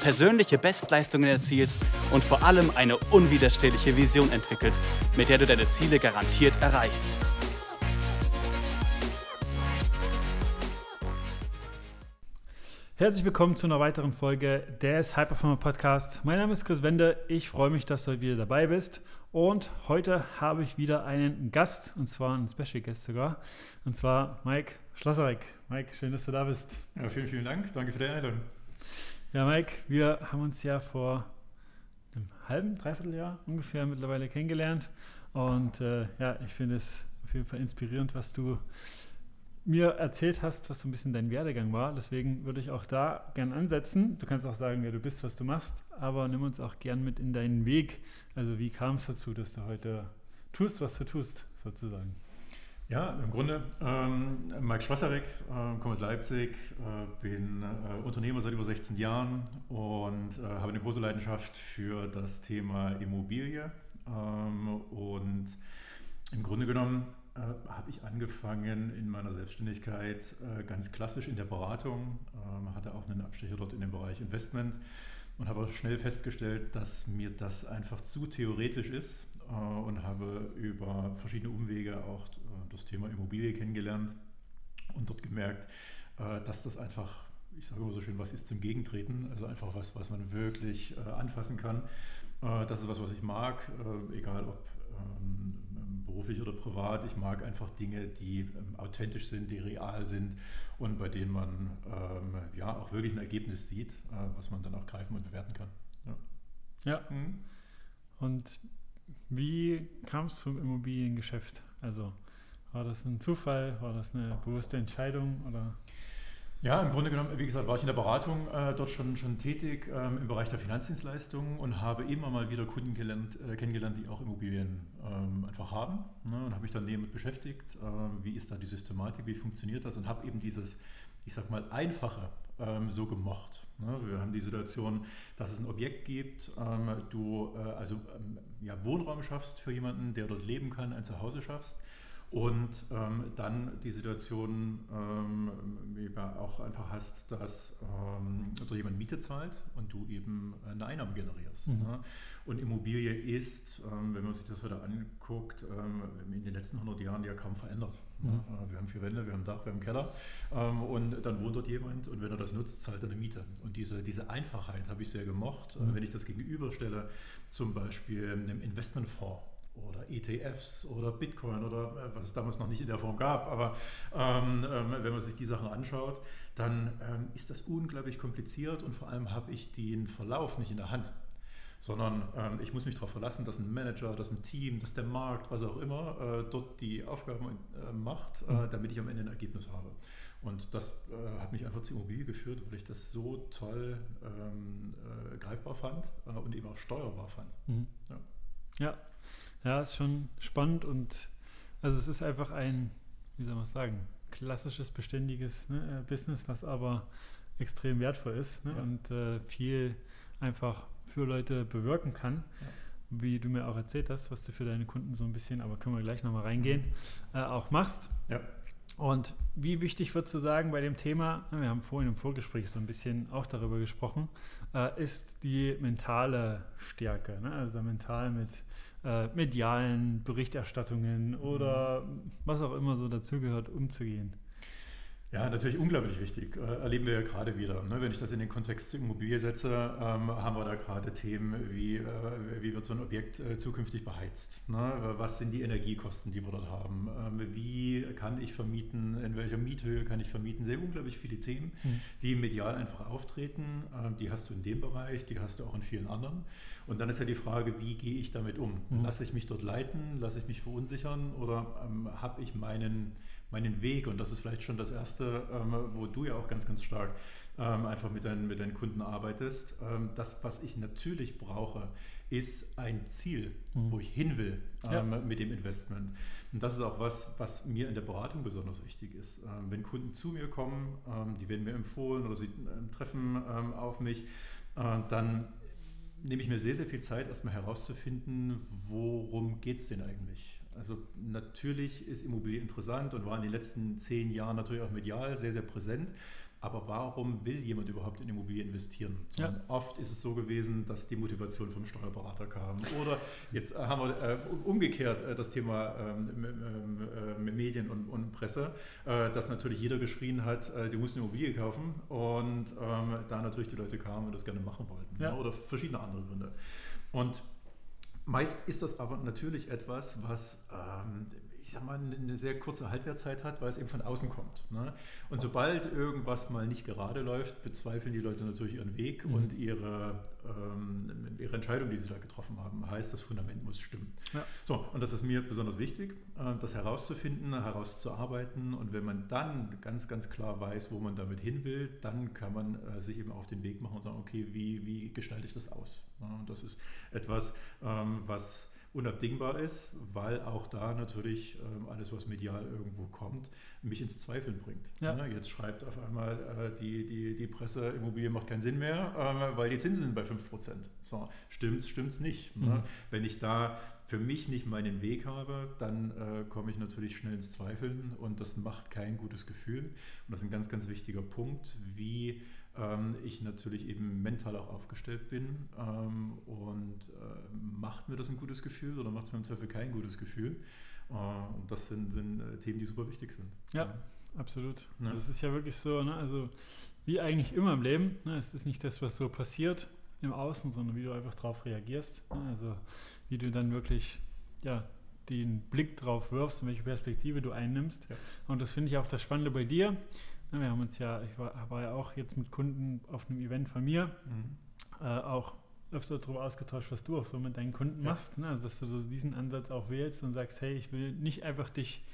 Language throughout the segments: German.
persönliche Bestleistungen erzielst und vor allem eine unwiderstehliche Vision entwickelst, mit der du deine Ziele garantiert erreichst. Herzlich willkommen zu einer weiteren Folge des High Performer Podcast. Mein Name ist Chris Wende. Ich freue mich, dass du wieder dabei bist. Und heute habe ich wieder einen Gast, und zwar einen Special Guest sogar, und zwar Mike Schlosserek. Mike, schön, dass du da bist. Ja, vielen, vielen Dank. Danke für die Einladung. Ja, Mike, wir haben uns ja vor einem halben, dreiviertel Jahr ungefähr mittlerweile kennengelernt. Und äh, ja, ich finde es auf jeden Fall inspirierend, was du mir erzählt hast, was so ein bisschen dein Werdegang war. Deswegen würde ich auch da gern ansetzen. Du kannst auch sagen, wer du bist, was du machst, aber nimm uns auch gern mit in deinen Weg. Also wie kam es dazu, dass du heute tust, was du tust, sozusagen? Ja, im Grunde, ähm, Mike Schwasserek, äh, komme aus Leipzig, äh, bin äh, Unternehmer seit über 16 Jahren und äh, habe eine große Leidenschaft für das Thema Immobilie. Ähm, und im Grunde genommen äh, habe ich angefangen in meiner Selbstständigkeit äh, ganz klassisch in der Beratung, ähm, hatte auch einen Abstecher dort in dem Bereich Investment und habe schnell festgestellt, dass mir das einfach zu theoretisch ist und habe über verschiedene Umwege auch das Thema Immobilie kennengelernt und dort gemerkt, äh, dass das einfach, ich sage immer so schön, was ist zum Gegentreten, also einfach was, was man wirklich äh, anfassen kann. Äh, das ist was, was ich mag, egal ob beruflich oder privat. Ich mag einfach Dinge, die ähm, authentisch sind, die real sind und bei denen man ähm, ja auch wirklich ein Ergebnis sieht, was man dann auch greifen und bewerten kann. Ja. ja. Mhm. Und wie kam es zum Immobiliengeschäft? Also war das ein Zufall? War das eine bewusste Entscheidung? Oder? Ja, im Grunde genommen, wie gesagt, war ich in der Beratung äh, dort schon, schon tätig ähm, im Bereich der Finanzdienstleistungen und habe immer mal wieder Kunden gelernt, äh, kennengelernt, die auch Immobilien ähm, einfach haben. Ne, und habe mich dann näher mit beschäftigt, äh, wie ist da die Systematik, wie funktioniert das und habe eben dieses, ich sag mal, einfache ähm, so gemocht. Ne? Wir haben die Situation, dass es ein Objekt gibt, ähm, du äh, also ähm, ja, Wohnraum schaffst für jemanden, der dort leben kann, ein Zuhause schaffst und ähm, dann die Situation ähm, wie auch einfach hast, dass ähm, also jemand Miete zahlt und du eben eine Einnahme generierst. Mhm. Ne? Und Immobilie ist, ähm, wenn man sich das heute anguckt, ähm, in den letzten 100 Jahren ja kaum verändert. Ne? Mhm. Äh, wir haben vier Wände, wir haben Dach, wir haben Keller ähm, und dann wohnt dort jemand und wenn er das nutzt, zahlt er eine Miete. Und diese, diese Einfachheit habe ich sehr gemocht, äh, mhm. wenn ich das gegenüberstelle, zum Beispiel einem Investmentfonds oder ETFs oder Bitcoin oder äh, was es damals noch nicht in der Form gab. Aber ähm, ähm, wenn man sich die Sachen anschaut, dann ähm, ist das unglaublich kompliziert und vor allem habe ich den Verlauf nicht in der Hand. Sondern ähm, ich muss mich darauf verlassen, dass ein Manager, dass ein Team, dass der Markt, was auch immer, äh, dort die Aufgaben äh, macht, äh, mhm. damit ich am Ende ein Ergebnis habe. Und das äh, hat mich einfach zur Immobilie geführt, weil ich das so toll ähm, äh, greifbar fand und eben auch steuerbar fand. Mhm. Ja. ja. Ja, ist schon spannend und also es ist einfach ein, wie soll man es sagen, klassisches, beständiges ne, äh, Business, was aber extrem wertvoll ist ne, ja. und äh, viel einfach für Leute bewirken kann. Ja. Wie du mir auch erzählt hast, was du für deine Kunden so ein bisschen, aber können wir gleich nochmal reingehen, mhm. äh, auch machst. Ja. Und wie wichtig würdest du sagen bei dem Thema, wir haben vorhin im Vorgespräch so ein bisschen auch darüber gesprochen, äh, ist die mentale Stärke, ne? also mental mit äh, medialen Berichterstattungen oder was auch immer so dazugehört, umzugehen? Ja, natürlich unglaublich wichtig. Äh, erleben wir ja gerade wieder. Ne? Wenn ich das in den Kontext Immobilie setze, ähm, haben wir da gerade Themen wie, äh, wie wird so ein Objekt äh, zukünftig beheizt? Ne? Was sind die Energiekosten, die wir dort haben? Ähm, wie kann ich vermieten? In welcher Miethöhe kann ich vermieten? Sehr unglaublich viele Themen, mhm. die medial einfach auftreten. Ähm, die hast du in dem Bereich, die hast du auch in vielen anderen. Und dann ist ja die Frage, wie gehe ich damit um? Mhm. Lasse ich mich dort leiten? Lasse ich mich verunsichern? Oder habe ich meinen meinen Weg. Und das ist vielleicht schon das Erste, ähm, wo du ja auch ganz, ganz stark ähm, einfach mit deinen, mit deinen Kunden arbeitest. Ähm, das, was ich natürlich brauche, ist ein Ziel, mhm. wo ich hin will ähm, ja. mit dem Investment. Und das ist auch was, was mir in der Beratung besonders wichtig ist. Ähm, wenn Kunden zu mir kommen, ähm, die werden mir empfohlen oder sie ähm, treffen ähm, auf mich, äh, dann nehme ich mir sehr, sehr viel Zeit, erstmal herauszufinden, worum geht es denn eigentlich? Also natürlich ist Immobilie interessant und war in den letzten zehn Jahren natürlich auch medial sehr, sehr präsent. Aber warum will jemand überhaupt in Immobilie investieren? Ja. Oft ist es so gewesen, dass die Motivation vom Steuerberater kam. Oder jetzt haben wir äh, umgekehrt äh, das Thema ähm, äh, Medien und, und Presse, äh, dass natürlich jeder geschrien hat, äh, du musst eine Immobilie kaufen. Und ähm, da natürlich die Leute kamen und das gerne machen wollten. Ja. Oder verschiedene andere Gründe. Und Meist ist das aber natürlich etwas, was ähm, ich sag mal, eine sehr kurze Halbwertszeit hat, weil es eben von außen kommt. Ne? Und sobald irgendwas mal nicht gerade läuft, bezweifeln die Leute natürlich ihren Weg mhm. und ihre, ähm, ihre Entscheidung, die sie da getroffen haben. Heißt, das Fundament muss stimmen. Ja. So, und das ist mir besonders wichtig, äh, das herauszufinden, herauszuarbeiten. Und wenn man dann ganz, ganz klar weiß, wo man damit hin will, dann kann man äh, sich eben auf den Weg machen und sagen, okay, wie, wie gestalte ich das aus? Und das ist etwas, ähm, was unabdingbar ist, weil auch da natürlich ähm, alles, was medial irgendwo kommt, mich ins Zweifeln bringt. Ja. Ja, jetzt schreibt auf einmal äh, die, die, die Presse, Immobilie macht keinen Sinn mehr, äh, weil die Zinsen sind bei 5%. So, stimmt's, stimmt's nicht. Ne? Mhm. Ne? Wenn ich da für mich nicht meinen Weg habe, dann äh, komme ich natürlich schnell ins Zweifeln und das macht kein gutes Gefühl. Und das ist ein ganz, ganz wichtiger Punkt, wie ähm, ich natürlich eben mental auch aufgestellt bin ähm, und macht mir das ein gutes Gefühl oder macht es mir im Zweifel kein gutes Gefühl. Äh, und das sind, sind äh, Themen, die super wichtig sind. Ja, ja. absolut. Ja. Das ist ja wirklich so, ne? also wie eigentlich immer im Leben, ne? es ist nicht das, was so passiert im Außen, sondern wie du einfach darauf reagierst. Ne? Also wie du dann wirklich ja, den Blick drauf wirfst und welche Perspektive du einnimmst. Ja. Und das finde ich auch das Spannende bei dir. Wir haben uns ja, ich war, war ja auch jetzt mit Kunden auf einem Event von mir, mhm. äh, auch öfter darüber ausgetauscht, was du auch so mit deinen Kunden ja. machst. Ne? Also, dass du so diesen Ansatz auch wählst und sagst, hey, ich will nicht einfach dich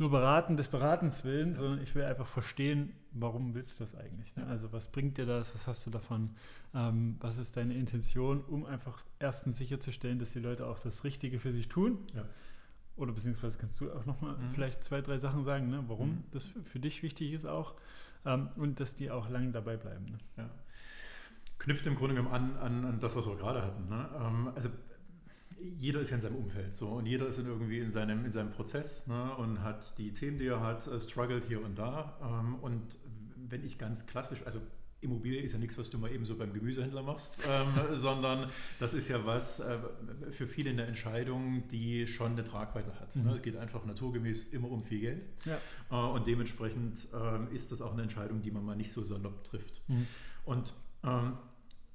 nur beraten des Beratens willen, ja. sondern ich will einfach verstehen, warum willst du das eigentlich? Ne? Also was bringt dir das, was hast du davon, ähm, was ist deine Intention, um einfach erstens sicherzustellen, dass die Leute auch das Richtige für sich tun. Ja. Oder beziehungsweise kannst du auch nochmal mhm. vielleicht zwei, drei Sachen sagen, ne, warum mhm. das für, dich wichtig ist auch ähm, und dass die auch lange dabei bleiben. Ne? Ja. Knüpft im Grunde genommen an, an, an das, was wir gerade hatten. Ne? Ähm, also jeder ist ja in seinem Umfeld so und jeder ist in irgendwie in seinem, in seinem Prozess ne, und hat die Themen, die er hat, äh, struggelt hier und da. Ähm, und wenn ich ganz klassisch, also Immobilie ist ja nichts, was du mal eben so beim Gemüsehändler machst, ähm, sondern das ist ja was äh, für viele eine Entscheidung, die schon eine Tragweite hat. Ne? Mhm. Es geht einfach naturgemäß immer um viel Geld. Ja. Äh, und dementsprechend äh, ist das auch eine Entscheidung, die man mal nicht so salopp trifft. Mhm. Und ähm,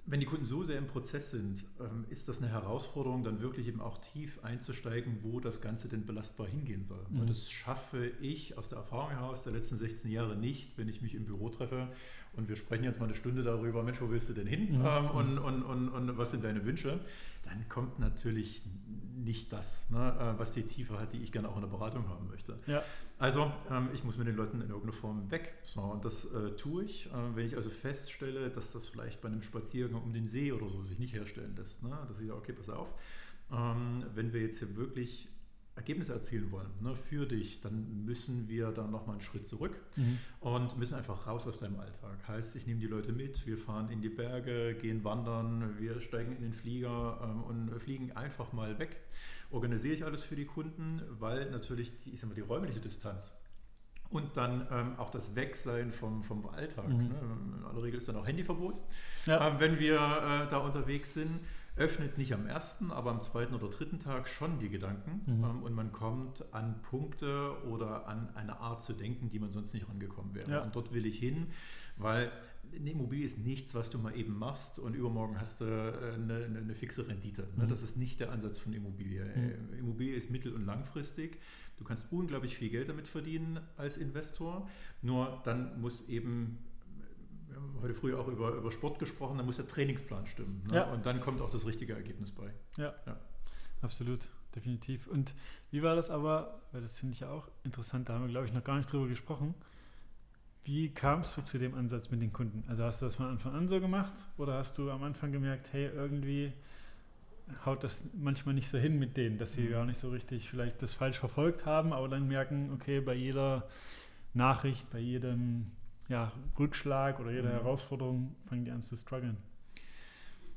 wenn die Kunden so sehr im Prozess sind, ähm, ist das eine Herausforderung, dann wirklich eben auch tief einzusteigen, wo das Ganze denn belastbar hingehen soll. Mhm. Und das schaffe ich aus der Erfahrung heraus der letzten 16 Jahre nicht, wenn ich mich im Büro treffe und wir sprechen jetzt mal eine Stunde darüber, Mensch, wo willst du denn hin mhm. ähm, und, und, und, und, was sind deine Wünsche, dann kommt natürlich nicht das, ne, äh, was die Tiefe hat, die ich gerne auch in der Beratung haben möchte. Ja. Also ähm, ich muss mit den Leuten in irgendeiner Form weg. So, und das äh, tue ich. Äh, wenn ich also feststelle, dass das vielleicht bei einem Spaziergang um den See oder so sich nicht herstellen lässt, ne, dass ich sage, okay, pass auf, ähm, wenn wir jetzt hier wirklich Ergebnisse erzielen wollen ne, für dich, dann müssen wir da nochmal einen Schritt zurück mhm. und müssen einfach raus aus deinem Alltag. Heißt, ich nehme die Leute mit, wir fahren in die Berge, gehen wandern, wir steigen in den Flieger ähm, und fliegen einfach mal weg. Organisiere ich alles für die Kunden, weil natürlich die, ich sag mal, die räumliche Distanz und dann ähm, auch das Wegsein vom, vom Alltag. Mhm. Ne? In aller Regel ist dann auch Handyverbot, ja. ähm, wenn wir äh, da unterwegs sind öffnet nicht am ersten, aber am zweiten oder dritten Tag schon die Gedanken mhm. ähm, und man kommt an Punkte oder an eine Art zu denken, die man sonst nicht rangekommen wäre. Ja. Und dort will ich hin, weil eine Immobilie ist nichts, was du mal eben machst und übermorgen hast du äh, eine, eine, eine fixe Rendite. Ne? Mhm. Das ist nicht der Ansatz von Immobilie. Mhm. Äh, Immobilie ist mittel- und langfristig. Du kannst unglaublich viel Geld damit verdienen als Investor, nur dann muss eben heute früh auch über, über Sport gesprochen, da muss der Trainingsplan stimmen. Ne? Ja. Und dann kommt auch das richtige Ergebnis bei. Ja, ja. absolut, definitiv. Und wie war das aber, weil das finde ich ja auch interessant, da haben wir, glaube ich, noch gar nicht drüber gesprochen. Wie kamst du zu dem Ansatz mit den Kunden? Also hast du das von Anfang an so gemacht oder hast du am Anfang gemerkt, hey, irgendwie haut das manchmal nicht so hin mit denen, dass sie Mhm. gar nicht so richtig vielleicht das falsch verfolgt haben, aber dann merken, okay, bei jeder Nachricht, bei jedem ja, Rückschlag oder jeder Mhm. Herausforderung fangen die an zu strugglen.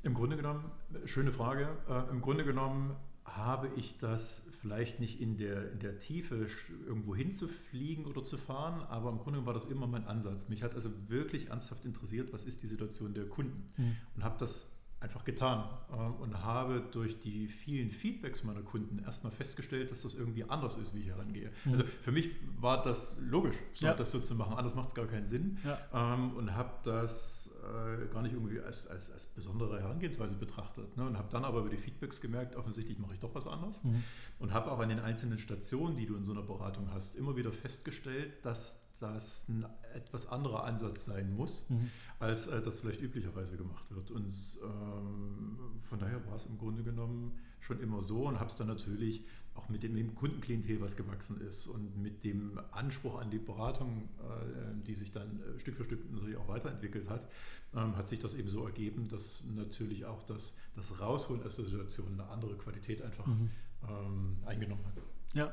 Im Grunde genommen, schöne Frage, äh, im Grunde genommen habe ich das vielleicht nicht in der, in der Tiefe irgendwo hinzufliegen oder zu fahren, aber im Grunde genommen war das immer mein Ansatz. Mich hat also wirklich ernsthaft interessiert, was ist die Situation der Kunden Mhm. und habe das einfach getan äh, und habe durch die vielen Feedbacks meiner Kunden erstmal festgestellt, dass das irgendwie anders ist, wie ich herangehe. Mhm. Also für mich war das logisch, so, Ja. das so zu machen, anders macht es gar keinen Sinn Ja. ähm, und habe das äh, gar nicht irgendwie als, als, als besondere Herangehensweise betrachtet ne? und habe dann aber über die Feedbacks gemerkt, offensichtlich mache ich doch was anderes Mhm. und habe auch an den einzelnen Stationen, die du in so einer Beratung hast, immer wieder festgestellt, dass das ein etwas anderer Ansatz sein muss, Mhm. als äh, das vielleicht üblicherweise gemacht wird. Und ähm, von daher war es im Grunde genommen schon immer so und habe es dann natürlich auch mit dem, dem Kundenklientel, was gewachsen ist und mit dem Anspruch an die Beratung, äh, die sich dann äh, Stück für Stück natürlich auch weiterentwickelt hat, ähm, hat sich das eben so ergeben, dass natürlich auch das, das Rausholen aus der Situation eine andere Qualität einfach Mhm. ähm, eingenommen hat. Ja,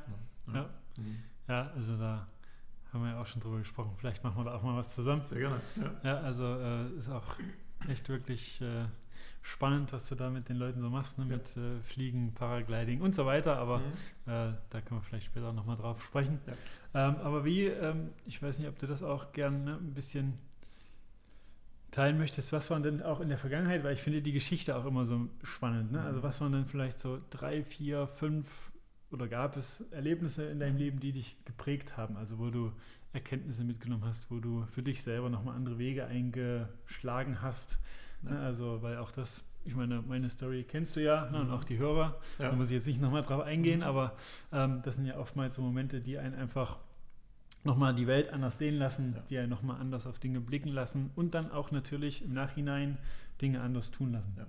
ja. Mhm. ja, also da haben wir ja auch schon drüber gesprochen. Vielleicht machen wir da auch mal was zusammen. Sehr gerne. Ja. Ja, also äh, ist auch echt wirklich äh, spannend, was du da mit den Leuten so machst, ne? Ja. mit äh, Fliegen, Paragliding und so weiter. Aber Mhm. äh, da können wir vielleicht später nochmal drauf sprechen. Ja. Ähm, aber wie, ähm, ich weiß nicht, ob du das auch gern ne, ein bisschen teilen möchtest, was waren denn auch in der Vergangenheit, weil ich finde die Geschichte auch immer so spannend. Ne? Also Mhm. was waren denn vielleicht so drei, vier, fünf oder gab es Erlebnisse in deinem Leben, die dich geprägt haben? Also wo du Erkenntnisse mitgenommen hast, wo du für dich selber nochmal andere Wege eingeschlagen hast. Ne? Also weil auch das, ich meine, meine Story kennst du ja ne? und Mhm. auch die Hörer. Ja. Da muss ich jetzt nicht nochmal drauf eingehen, Mhm. aber ähm, das sind ja oftmals so Momente, die einen einfach nochmal die Welt anders sehen lassen, Ja. die einen nochmal anders auf Dinge blicken lassen und dann auch natürlich im Nachhinein Dinge anders tun lassen. Ja.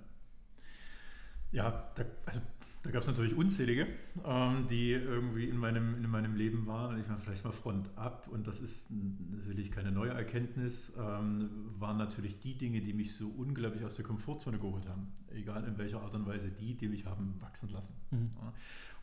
Ja, da, also, da gab es natürlich unzählige, ähm, die irgendwie in meinem, in meinem Leben waren. Ich meine, vielleicht mal Front ab, und das ist n- sicherlich keine neue Erkenntnis, ähm, waren natürlich die Dinge, die mich so unglaublich aus der Komfortzone geholt haben. Egal in welcher Art und Weise, die, die mich haben wachsen lassen. Mhm. Ja.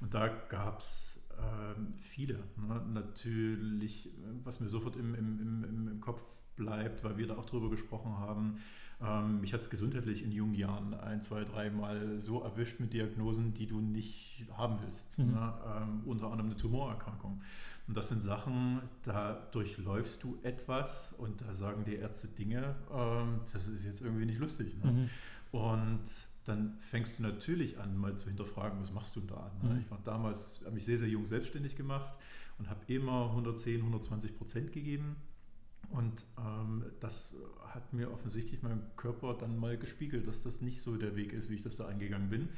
Und da gab es ähm, viele. Ne? Natürlich, äh, was mir sofort im, im, im, im- im Kopf bleibt, weil wir da auch drüber gesprochen haben, ähm, mich hat es gesundheitlich in jungen Jahren ein, zwei, dreimal so erwischt mit Diagnosen, die du nicht haben willst. Mhm. Ne? Ähm, unter anderem eine Tumorerkrankung. Und das sind Sachen, da durchläufst du etwas und da sagen die Ärzte Dinge, ähm, das ist jetzt irgendwie nicht lustig. Ne? Mhm. Und dann fängst du natürlich an, mal zu hinterfragen, was machst du da? Ne? Mhm. Ich war damals, habe mich sehr, sehr jung selbstständig gemacht und habe immer 110, 120 Prozent gegeben. Und ähm, das hat mir offensichtlich mein Körper dann mal gespiegelt, dass das nicht so der Weg ist, wie ich das da eingegangen bin.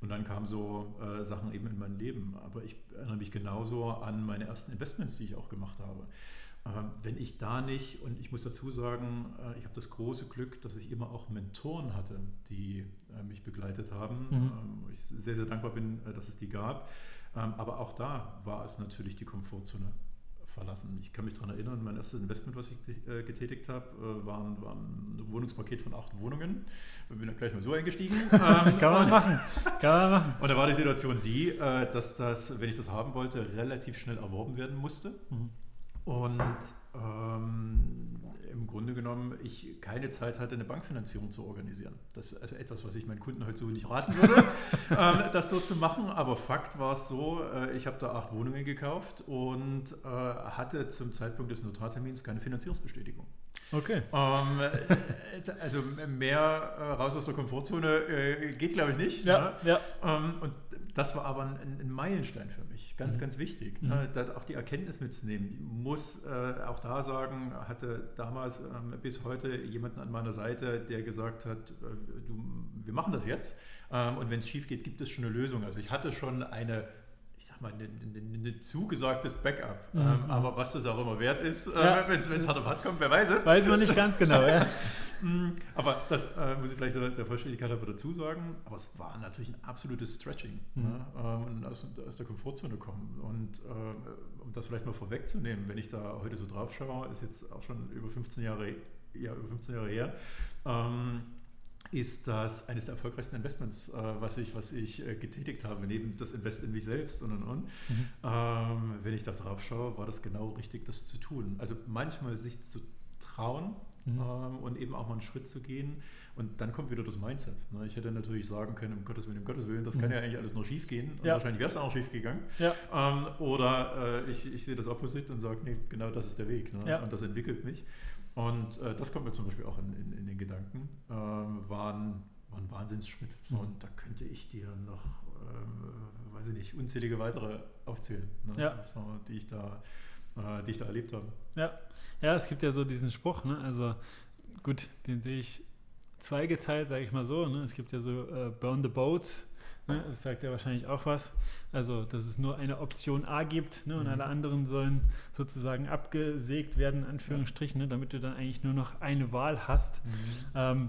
Und dann kamen so äh, Sachen eben in mein Leben. Aber ich erinnere mich genauso an meine ersten Investments, die ich auch gemacht habe. Ähm, wenn ich da nicht, und ich muss dazu sagen, äh, ich habe das große Glück, dass ich immer auch Mentoren hatte, die äh, mich begleitet haben, Mhm. ähm, ich sehr, sehr dankbar bin, äh, dass es die gab. Ähm, aber auch da war es natürlich die Komfortzone verlassen. Ich kann mich daran erinnern, mein erstes Investment, was ich äh, getätigt habe, äh, war, ein- war ein Wohnungspaket von acht Wohnungen. Ich bin da gleich mal so eingestiegen. Ähm, Kann man machen. Kann man machen. und da war die Situation die, äh, dass das, wenn ich das haben wollte, relativ schnell erworben werden musste. Mhm. Und ähm, im Grunde genommen ich keine Zeit hatte, eine Bankfinanzierung zu organisieren. Das ist also etwas, was ich meinen Kunden heute so nicht raten würde, ähm, das so zu machen. Aber Fakt war es so, äh, ich habe da acht Wohnungen gekauft und äh, hatte zum Zeitpunkt des Notartermins keine Finanzierungsbestätigung. Okay. Ähm, äh, also mehr äh, raus aus der Komfortzone äh, geht, glaube ich, nicht. Ja, Ne? ja. Ähm, und das war aber ein, ein Meilenstein für mich, ganz, Mhm. ganz wichtig. Mhm. Ne? Da auch die Erkenntnis mitzunehmen. Ich muss äh, auch da sagen, hatte damals ähm, bis heute jemanden an meiner Seite, der gesagt hat, äh, du, wir machen das jetzt. Ähm, und wenn es schief geht, gibt es schon eine Lösung. Also ich hatte schon eine ich sag mal, ein, ein, ein zugesagtes Backup. Mhm. Ähm, aber was das auch immer wert ist, Ja. äh, wenn es hart auf hart kommt, wer weiß es. Weiß man nicht ganz genau, ja. Mm, Aber das äh, muss ich vielleicht der der Vollständigkeit aber dazu sagen. Aber es war natürlich ein absolutes Stretching Mhm. ne? ähm, und aus, aus der Komfortzone kommen. Und äh, um das vielleicht mal vorwegzunehmen, wenn ich da heute so drauf schaue, ist jetzt auch schon über 15 Jahre, ja, über 15 Jahre her. Ähm, ist das eines der erfolgreichsten Investments, äh, was ich, was ich äh, getätigt habe, neben das Invest in mich selbst und und und. Mhm. Ähm, wenn ich da drauf schaue, war das genau richtig, das zu tun. Also manchmal sich zu trauen mhm. ähm, und eben auch mal einen Schritt zu gehen. Und dann kommt wieder das Mindset. Ne? Ich hätte natürlich sagen können, um Gottes Willen, um Gottes Willen, das mhm. kann ja eigentlich alles nur schief gehen. Ja. wahrscheinlich wäre es auch schief gegangen. Ja. Ähm, oder äh, ich, ich sehe das Opposite und sage, nee, genau das ist der Weg. Ne? Ja. Und das entwickelt mich. Und äh, das kommt mir zum Beispiel auch in, in, in den Gedanken. Ähm, war, ein, war ein Wahnsinnsschritt. So, mhm. Und da könnte ich dir noch, ähm, weiß ich nicht, unzählige weitere aufzählen, ne? ja. so, die, ich da, äh, die ich da erlebt habe. Ja. ja, es gibt ja so diesen Spruch, ne? also gut, den sehe ich zweigeteilt, sage ich mal so. Ne? Es gibt ja so äh, Burn the Boats Ne? Das sagt ja wahrscheinlich auch was. Also, dass es nur eine Option A gibt ne? und mhm. alle anderen sollen sozusagen abgesägt werden, in Anführungsstrichen, ne? damit du dann eigentlich nur noch eine Wahl hast. Mhm. Ähm,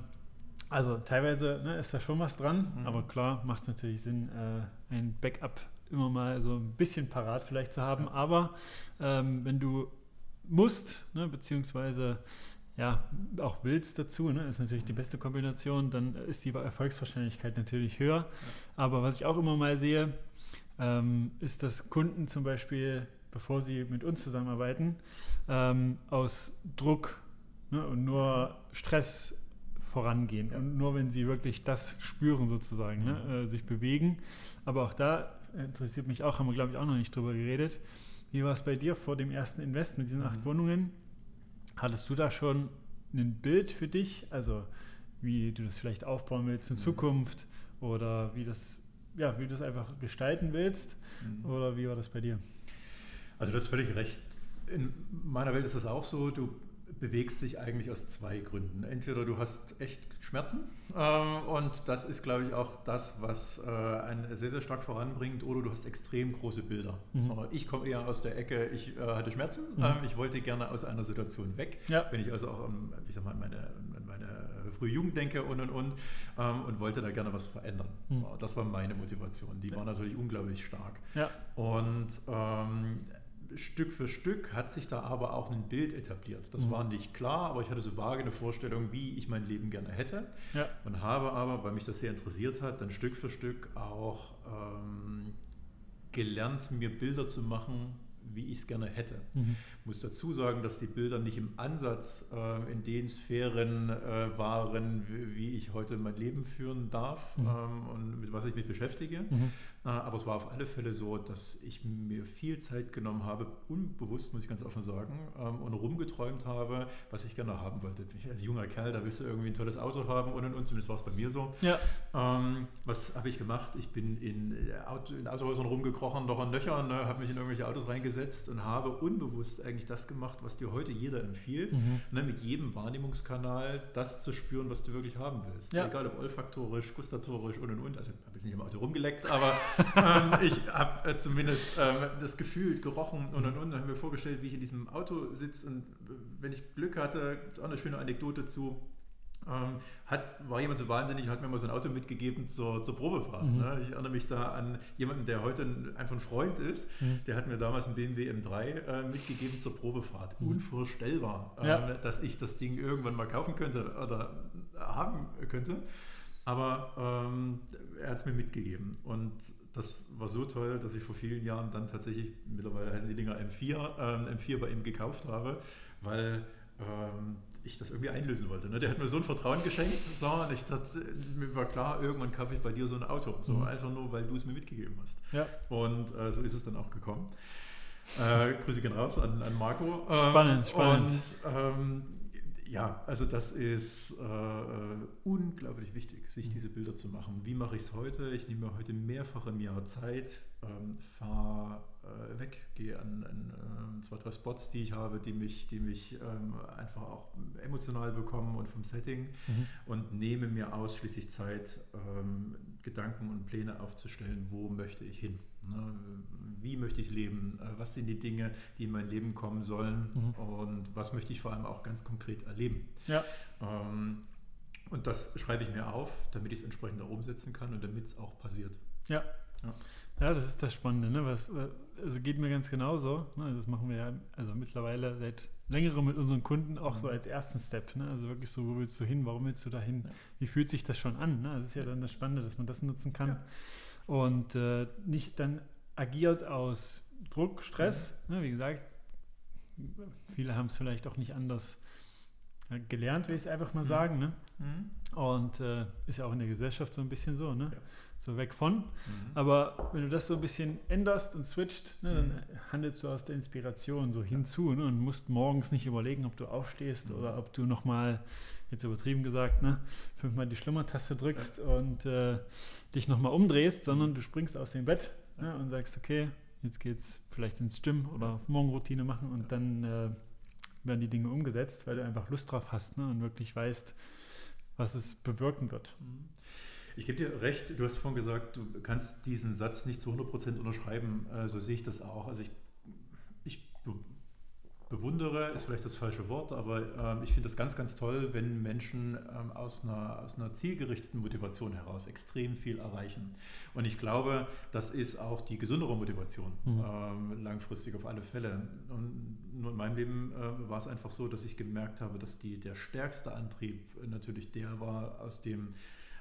also teilweise ne, ist da schon was dran, mhm. aber klar macht es natürlich Sinn, äh, ein Backup immer mal so ein bisschen parat vielleicht zu haben. Ja. Aber ähm, wenn du musst, ne, beziehungsweise ja, auch willst dazu, ne, ist natürlich die beste Kombination, dann ist die Erfolgswahrscheinlichkeit natürlich höher. Aber was ich auch immer mal sehe, ähm, ist, dass Kunden zum Beispiel, bevor sie mit uns zusammenarbeiten, ähm, aus Druck ne, und nur Stress vorangehen. Ja. Und nur wenn sie wirklich das spüren, sozusagen, ne, mhm. äh, sich bewegen. Aber auch da interessiert mich auch, haben wir glaube ich auch noch nicht drüber geredet. Wie war es bei dir vor dem ersten Invest mit diesen acht mhm. Wohnungen? Hattest du da schon ein Bild für dich, also wie du das vielleicht aufbauen willst in mhm. Zukunft oder wie das, ja, wie du das einfach gestalten willst? Mhm. Oder wie war das bei dir? Also du hast völlig recht. In meiner Welt ist das auch so. Du bewegst dich eigentlich aus zwei Gründen. Entweder du hast echt Schmerzen äh, und das ist, glaube ich, auch das, was äh, einen sehr, sehr stark voranbringt, oder du hast extrem große Bilder. Mhm. So, ich komme eher aus der Ecke, ich äh, hatte Schmerzen, mhm. Ähm, ich wollte gerne aus einer Situation weg. Ja. Wenn ich also auch an, ich sag mal, meine, an meine frühe Jugend denke und und und ähm, und wollte da gerne was verändern. Mhm. So, das war meine Motivation. Die war natürlich unglaublich stark. Ja. Und ähm, Stück für Stück hat sich da aber auch ein Bild etabliert. Das mhm. war nicht klar, aber ich hatte so vage eine Vorstellung, wie ich mein Leben gerne hätte. Ja. Und habe aber, weil mich das sehr interessiert hat, dann Stück für Stück auch ähm, gelernt, mir Bilder zu machen, wie ich es gerne hätte. Mhm. Ich muss dazu sagen, dass die Bilder nicht im Ansatz äh, in den Sphären äh, waren, wie, ich heute mein Leben führen darf mhm. ähm, und mit was ich mich beschäftige. Mhm. Aber es war auf alle Fälle so, dass ich mir viel Zeit genommen habe, unbewusst, muss ich ganz offen sagen, ähm, und rumgeträumt habe, was ich gerne haben wollte. Ich als junger Kerl, da willst du irgendwie ein tolles Auto haben und und und, zumindest war es bei mir so. Ja. Ähm, was habe ich gemacht? Ich bin in, äh, Auto, in Autohäusern rumgekrochen, noch an Löchern, ne, habe mich in irgendwelche Autos reingesetzt und habe unbewusst eigentlich das gemacht, was dir heute jeder empfiehlt, mhm. ne, mit jedem Wahrnehmungskanal das zu spüren, was du wirklich haben willst. Ja. Egal ob olfaktorisch, gustatorisch und und und. Also ich habe jetzt nicht im Auto rumgeleckt, aber ähm, ich habe äh, zumindest ähm, das gefühlt, gerochen und und und. Dann haben wir vorgestellt, wie ich in diesem Auto sitze und äh, wenn ich Glück hatte, auch eine schöne Anekdote zu. Ähm, hat, war jemand so wahnsinnig hat mir mal so ein Auto mitgegeben zur, zur Probefahrt. Mhm. Ne? Ich erinnere mich da an jemanden, der heute einfach ein Freund ist, mhm. der hat mir damals ein BMW M3 äh, mitgegeben zur Probefahrt. Mhm. Unvorstellbar, äh, ja. dass ich das Ding irgendwann mal kaufen könnte oder haben könnte. Aber ähm, er hat es mir mitgegeben. Und das war so toll, dass ich vor vielen Jahren dann tatsächlich, mittlerweile heißen die Dinger M4, ähm, M4 bei ihm gekauft habe, weil ähm, ich das irgendwie einlösen wollte. Ne? Der hat mir so ein Vertrauen geschenkt, so, und ich dachte, mir war klar, irgendwann kaufe ich bei dir so ein Auto. So mhm. einfach nur, weil du es mir mitgegeben hast. Ja. Und äh, so ist es dann auch gekommen. Äh, Grüße gehen raus an, an Marco. Spannend, ähm, spannend. Und ähm, ja, also das ist äh, unglaublich wichtig, sich mhm. diese Bilder zu machen. Wie mache ich es heute? Ich nehme mir heute mehrfach im Jahr Zeit, ähm, fahre äh, weg, gehe an, an äh, zwei, drei Spots, die ich habe, die mich, die mich ähm, einfach auch emotional bekommen und vom Setting mhm. und nehme mir ausschließlich Zeit, ähm, Gedanken und Pläne aufzustellen, wo möchte ich hin. Ne? Wie möchte ich leben? Äh, was sind die Dinge, die in mein Leben kommen sollen? Mhm. Und was möchte ich vor allem auch ganz konkret erleben? Ja. Ähm, und das schreibe ich mir auf, damit ich es entsprechend auch umsetzen kann und damit es auch passiert. Ja. ja. Ja, das ist das Spannende. Ne? Was, also geht mir ganz genauso. Ne? Das machen wir ja also mittlerweile seit längerem mit unseren Kunden auch mhm. so als ersten Step. Ne? Also wirklich so, wo willst du hin, warum willst du da hin? Ja. Wie fühlt sich das schon an? Ne? Das ist ja dann das Spannende, dass man das nutzen kann. Ja. Und äh, nicht dann agiert aus Druck, Stress. Mhm. Ne? Wie gesagt, viele haben es vielleicht auch nicht anders gelernt, will ich es einfach mal mhm. sagen. Ne? Mhm. Und äh, ist ja auch in der Gesellschaft so ein bisschen so, ne? Ja. So weg von. Mhm. Aber wenn du das so ein bisschen änderst und switcht, ne, dann mhm. handelst du aus der Inspiration so hinzu ne? und musst morgens nicht überlegen, ob du aufstehst mhm. oder ob du nochmal, jetzt übertrieben gesagt, ne, fünfmal die Schlummertaste drückst ja. und äh, dich nochmal umdrehst, sondern du springst aus dem Bett ne, und sagst, okay, jetzt geht's vielleicht ins Gym oder Morgenroutine machen und dann äh, werden die Dinge umgesetzt, weil du einfach Lust drauf hast ne, und wirklich weißt, was es bewirken wird. Ich gebe dir recht, du hast vorhin gesagt, du kannst diesen Satz nicht zu 100% unterschreiben. Äh, so sehe ich das auch. Also ich, ich bewundere, ist vielleicht das falsche Wort, aber ähm, ich finde das ganz, ganz toll, wenn Menschen ähm, aus, einer, aus einer zielgerichteten Motivation heraus extrem viel erreichen. Und ich glaube, das ist auch die gesündere Motivation, mhm. ähm, langfristig auf alle Fälle. Und nur in meinem Leben äh, war es einfach so, dass ich gemerkt habe, dass die, der stärkste Antrieb natürlich der war, aus dem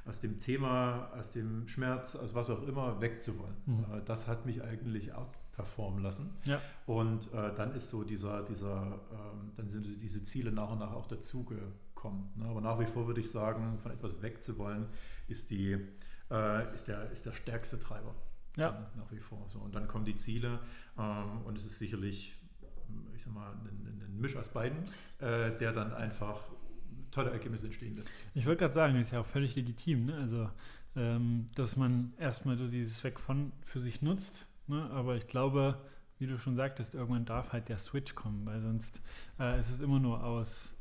aus dem Thema, aus dem Schmerz, aus was auch immer wegzuwollen. Mhm. Äh, das hat mich eigentlich outperformen lassen. Ja. Und äh, dann ist so dieser, dieser ähm, dann sind diese Ziele nach und nach auch dazugekommen. Ne? Aber nach wie vor würde ich sagen, von etwas wegzuwollen, ist, die, äh, ist, der, ist der stärkste Treiber. Ja. Äh, nach wie vor. So. Und dann kommen die Ziele ähm, und es ist sicherlich, ich sag mal, ein, ein Misch aus beiden, äh, der dann einfach tolle Ergebnisse entstehen lässt. Ich wollte gerade sagen, das ist ja auch völlig legitim. Ne? Also, ähm, dass man erstmal so dieses Weg von für sich nutzt. Ne? Aber ich glaube, wie du schon sagtest, irgendwann darf halt der Switch kommen, weil sonst äh, ist es immer nur aus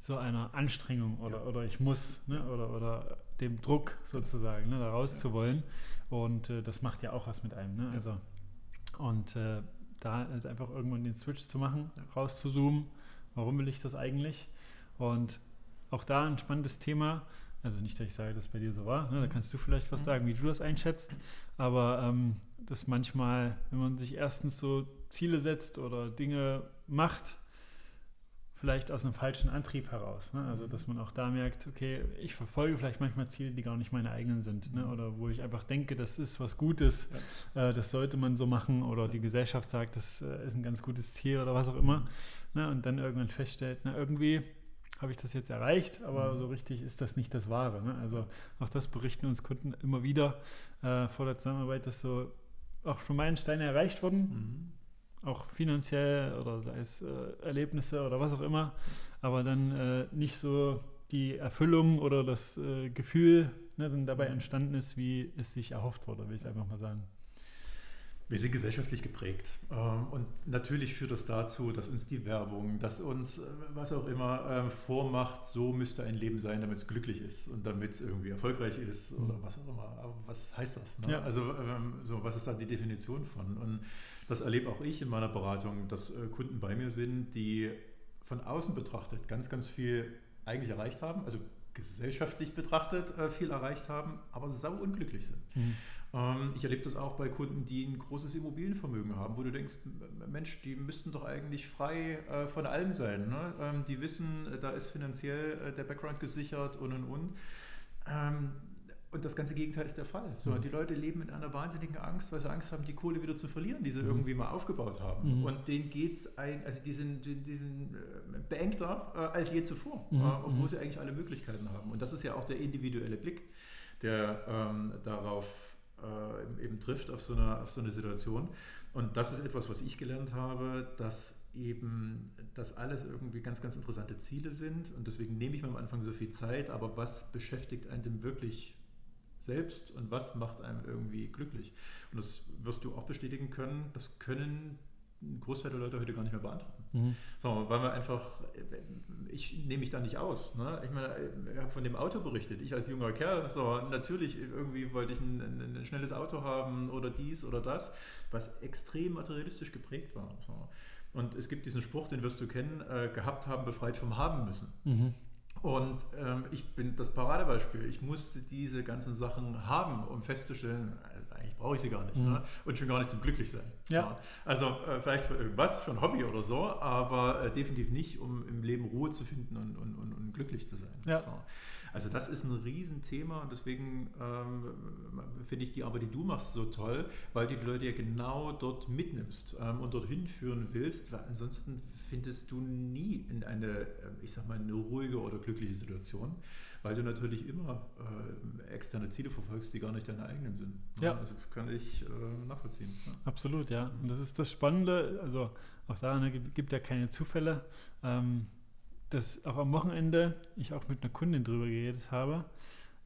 so einer Anstrengung oder, ja. oder ich muss ne? oder, oder dem Druck sozusagen ne? da rauszuwollen. Ja. Und äh, das macht ja auch was mit einem. Ne? Ja. Also, und äh, da halt einfach irgendwann den Switch zu machen, rauszuzoomen, warum will ich das eigentlich? Und auch da ein spannendes Thema. Also nicht, dass ich sage, dass es bei dir so war. Ne? Da kannst du vielleicht was mhm. sagen, wie du das einschätzt. Aber ähm, dass manchmal, wenn man sich erstens so Ziele setzt oder Dinge macht, vielleicht aus einem falschen Antrieb heraus. Ne? Also dass man auch da merkt, okay, ich verfolge vielleicht manchmal Ziele, die gar nicht meine eigenen sind. Ne? Oder wo ich einfach denke, das ist was Gutes, ja. äh, das sollte man so machen. Oder die Gesellschaft sagt, das äh, ist ein ganz gutes Ziel oder was auch immer. Ne? Und dann irgendwann feststellt, na irgendwie habe ich das jetzt erreicht, aber mhm. so richtig ist das nicht das Wahre. Ne? Also auch das berichten uns Kunden immer wieder äh, vor der Zusammenarbeit, dass so auch schon Meilensteine erreicht wurden, mhm. auch finanziell oder sei es äh, Erlebnisse oder was auch immer, aber dann äh, nicht so die Erfüllung oder das äh, Gefühl ne, dann dabei mhm. entstanden ist, wie es sich erhofft wurde, will ich es einfach mal sagen. Wir sind gesellschaftlich geprägt. Ähm, und natürlich führt das dazu, dass uns die Werbung, dass uns, äh, was auch immer, ähm, vormacht, so müsste ein Leben sein, damit es glücklich ist und damit es irgendwie erfolgreich ist oder mhm. was auch immer. Aber was heißt das? Ne? Ja. Also, ähm, so, was ist da die Definition von? Und das erlebe auch ich in meiner Beratung, dass äh, Kunden bei mir sind, die von außen betrachtet ganz, ganz viel eigentlich erreicht haben, also gesellschaftlich betrachtet äh, viel erreicht haben, aber sau unglücklich sind. Mhm. Ähm, ich erlebe das auch bei Kunden, die ein großes Immobilienvermögen haben, wo du denkst, Mensch, die müssten doch eigentlich frei äh, von allem sein. Ne? Ähm, die wissen, äh, da ist finanziell äh, der Background gesichert und und und. Ähm, und das ganze Gegenteil ist der Fall. So, mhm. Die Leute leben in einer wahnsinnigen Angst, weil sie Angst haben, die Kohle wieder zu verlieren, die sie mhm. irgendwie mal aufgebaut haben. Mhm. Und denen geht es, also die sind, die sind beengter äh, als je zuvor, mhm. äh, obwohl mhm. sie eigentlich alle Möglichkeiten haben. Und das ist ja auch der individuelle Blick, der ähm, darauf äh, eben trifft auf so, eine, auf so eine Situation. Und das ist etwas, was ich gelernt habe, dass eben das alles irgendwie ganz, ganz interessante Ziele sind. Und deswegen nehme ich mir am Anfang so viel Zeit, aber was beschäftigt einen denn wirklich selbst und was macht einem irgendwie glücklich? Und das wirst du auch bestätigen können, das können ein Großteil der Leute heute gar nicht mehr beantworten. Mhm. So, weil wir einfach, ich nehme mich da nicht aus. Ne? Ich meine, ich habe von dem Auto berichtet. Ich als junger Kerl, so, natürlich irgendwie wollte ich ein, ein, ein, schnelles Auto haben oder dies oder das, was extrem materialistisch geprägt war. So. Und es gibt diesen Spruch, den wirst du kennen, äh, gehabt haben, befreit vom Haben müssen. Mhm. Und ähm, ich bin das Paradebeispiel. Ich musste diese ganzen Sachen haben, um festzustellen, äh, eigentlich brauche ich sie gar nicht. Mhm. Ne? Und schon gar nicht zum Glücklichsein. Ja. ja. Also äh, vielleicht für irgendwas, für ein Hobby oder so, aber äh, definitiv nicht, um im Leben Ruhe zu finden und, und, und, und glücklich zu sein. Ja. So. Also das ist ein Riesenthema und deswegen ähm, finde ich die Arbeit, die du machst, so toll, weil du die Leute ja genau dort mitnimmst ähm, und dorthin führen willst, weil ansonsten findest du nie in eine, ähm, ich sag mal, eine ruhige oder glückliche Situation, weil du natürlich immer äh, externe Ziele verfolgst, die gar nicht deine eigenen sind. Ja. Also kann ich äh, nachvollziehen. Ja. Absolut, ja. Und das ist das Spannende, also auch da ne, gibt ja keine Zufälle. Ähm, dass auch am Wochenende ich auch mit einer Kundin drüber geredet habe,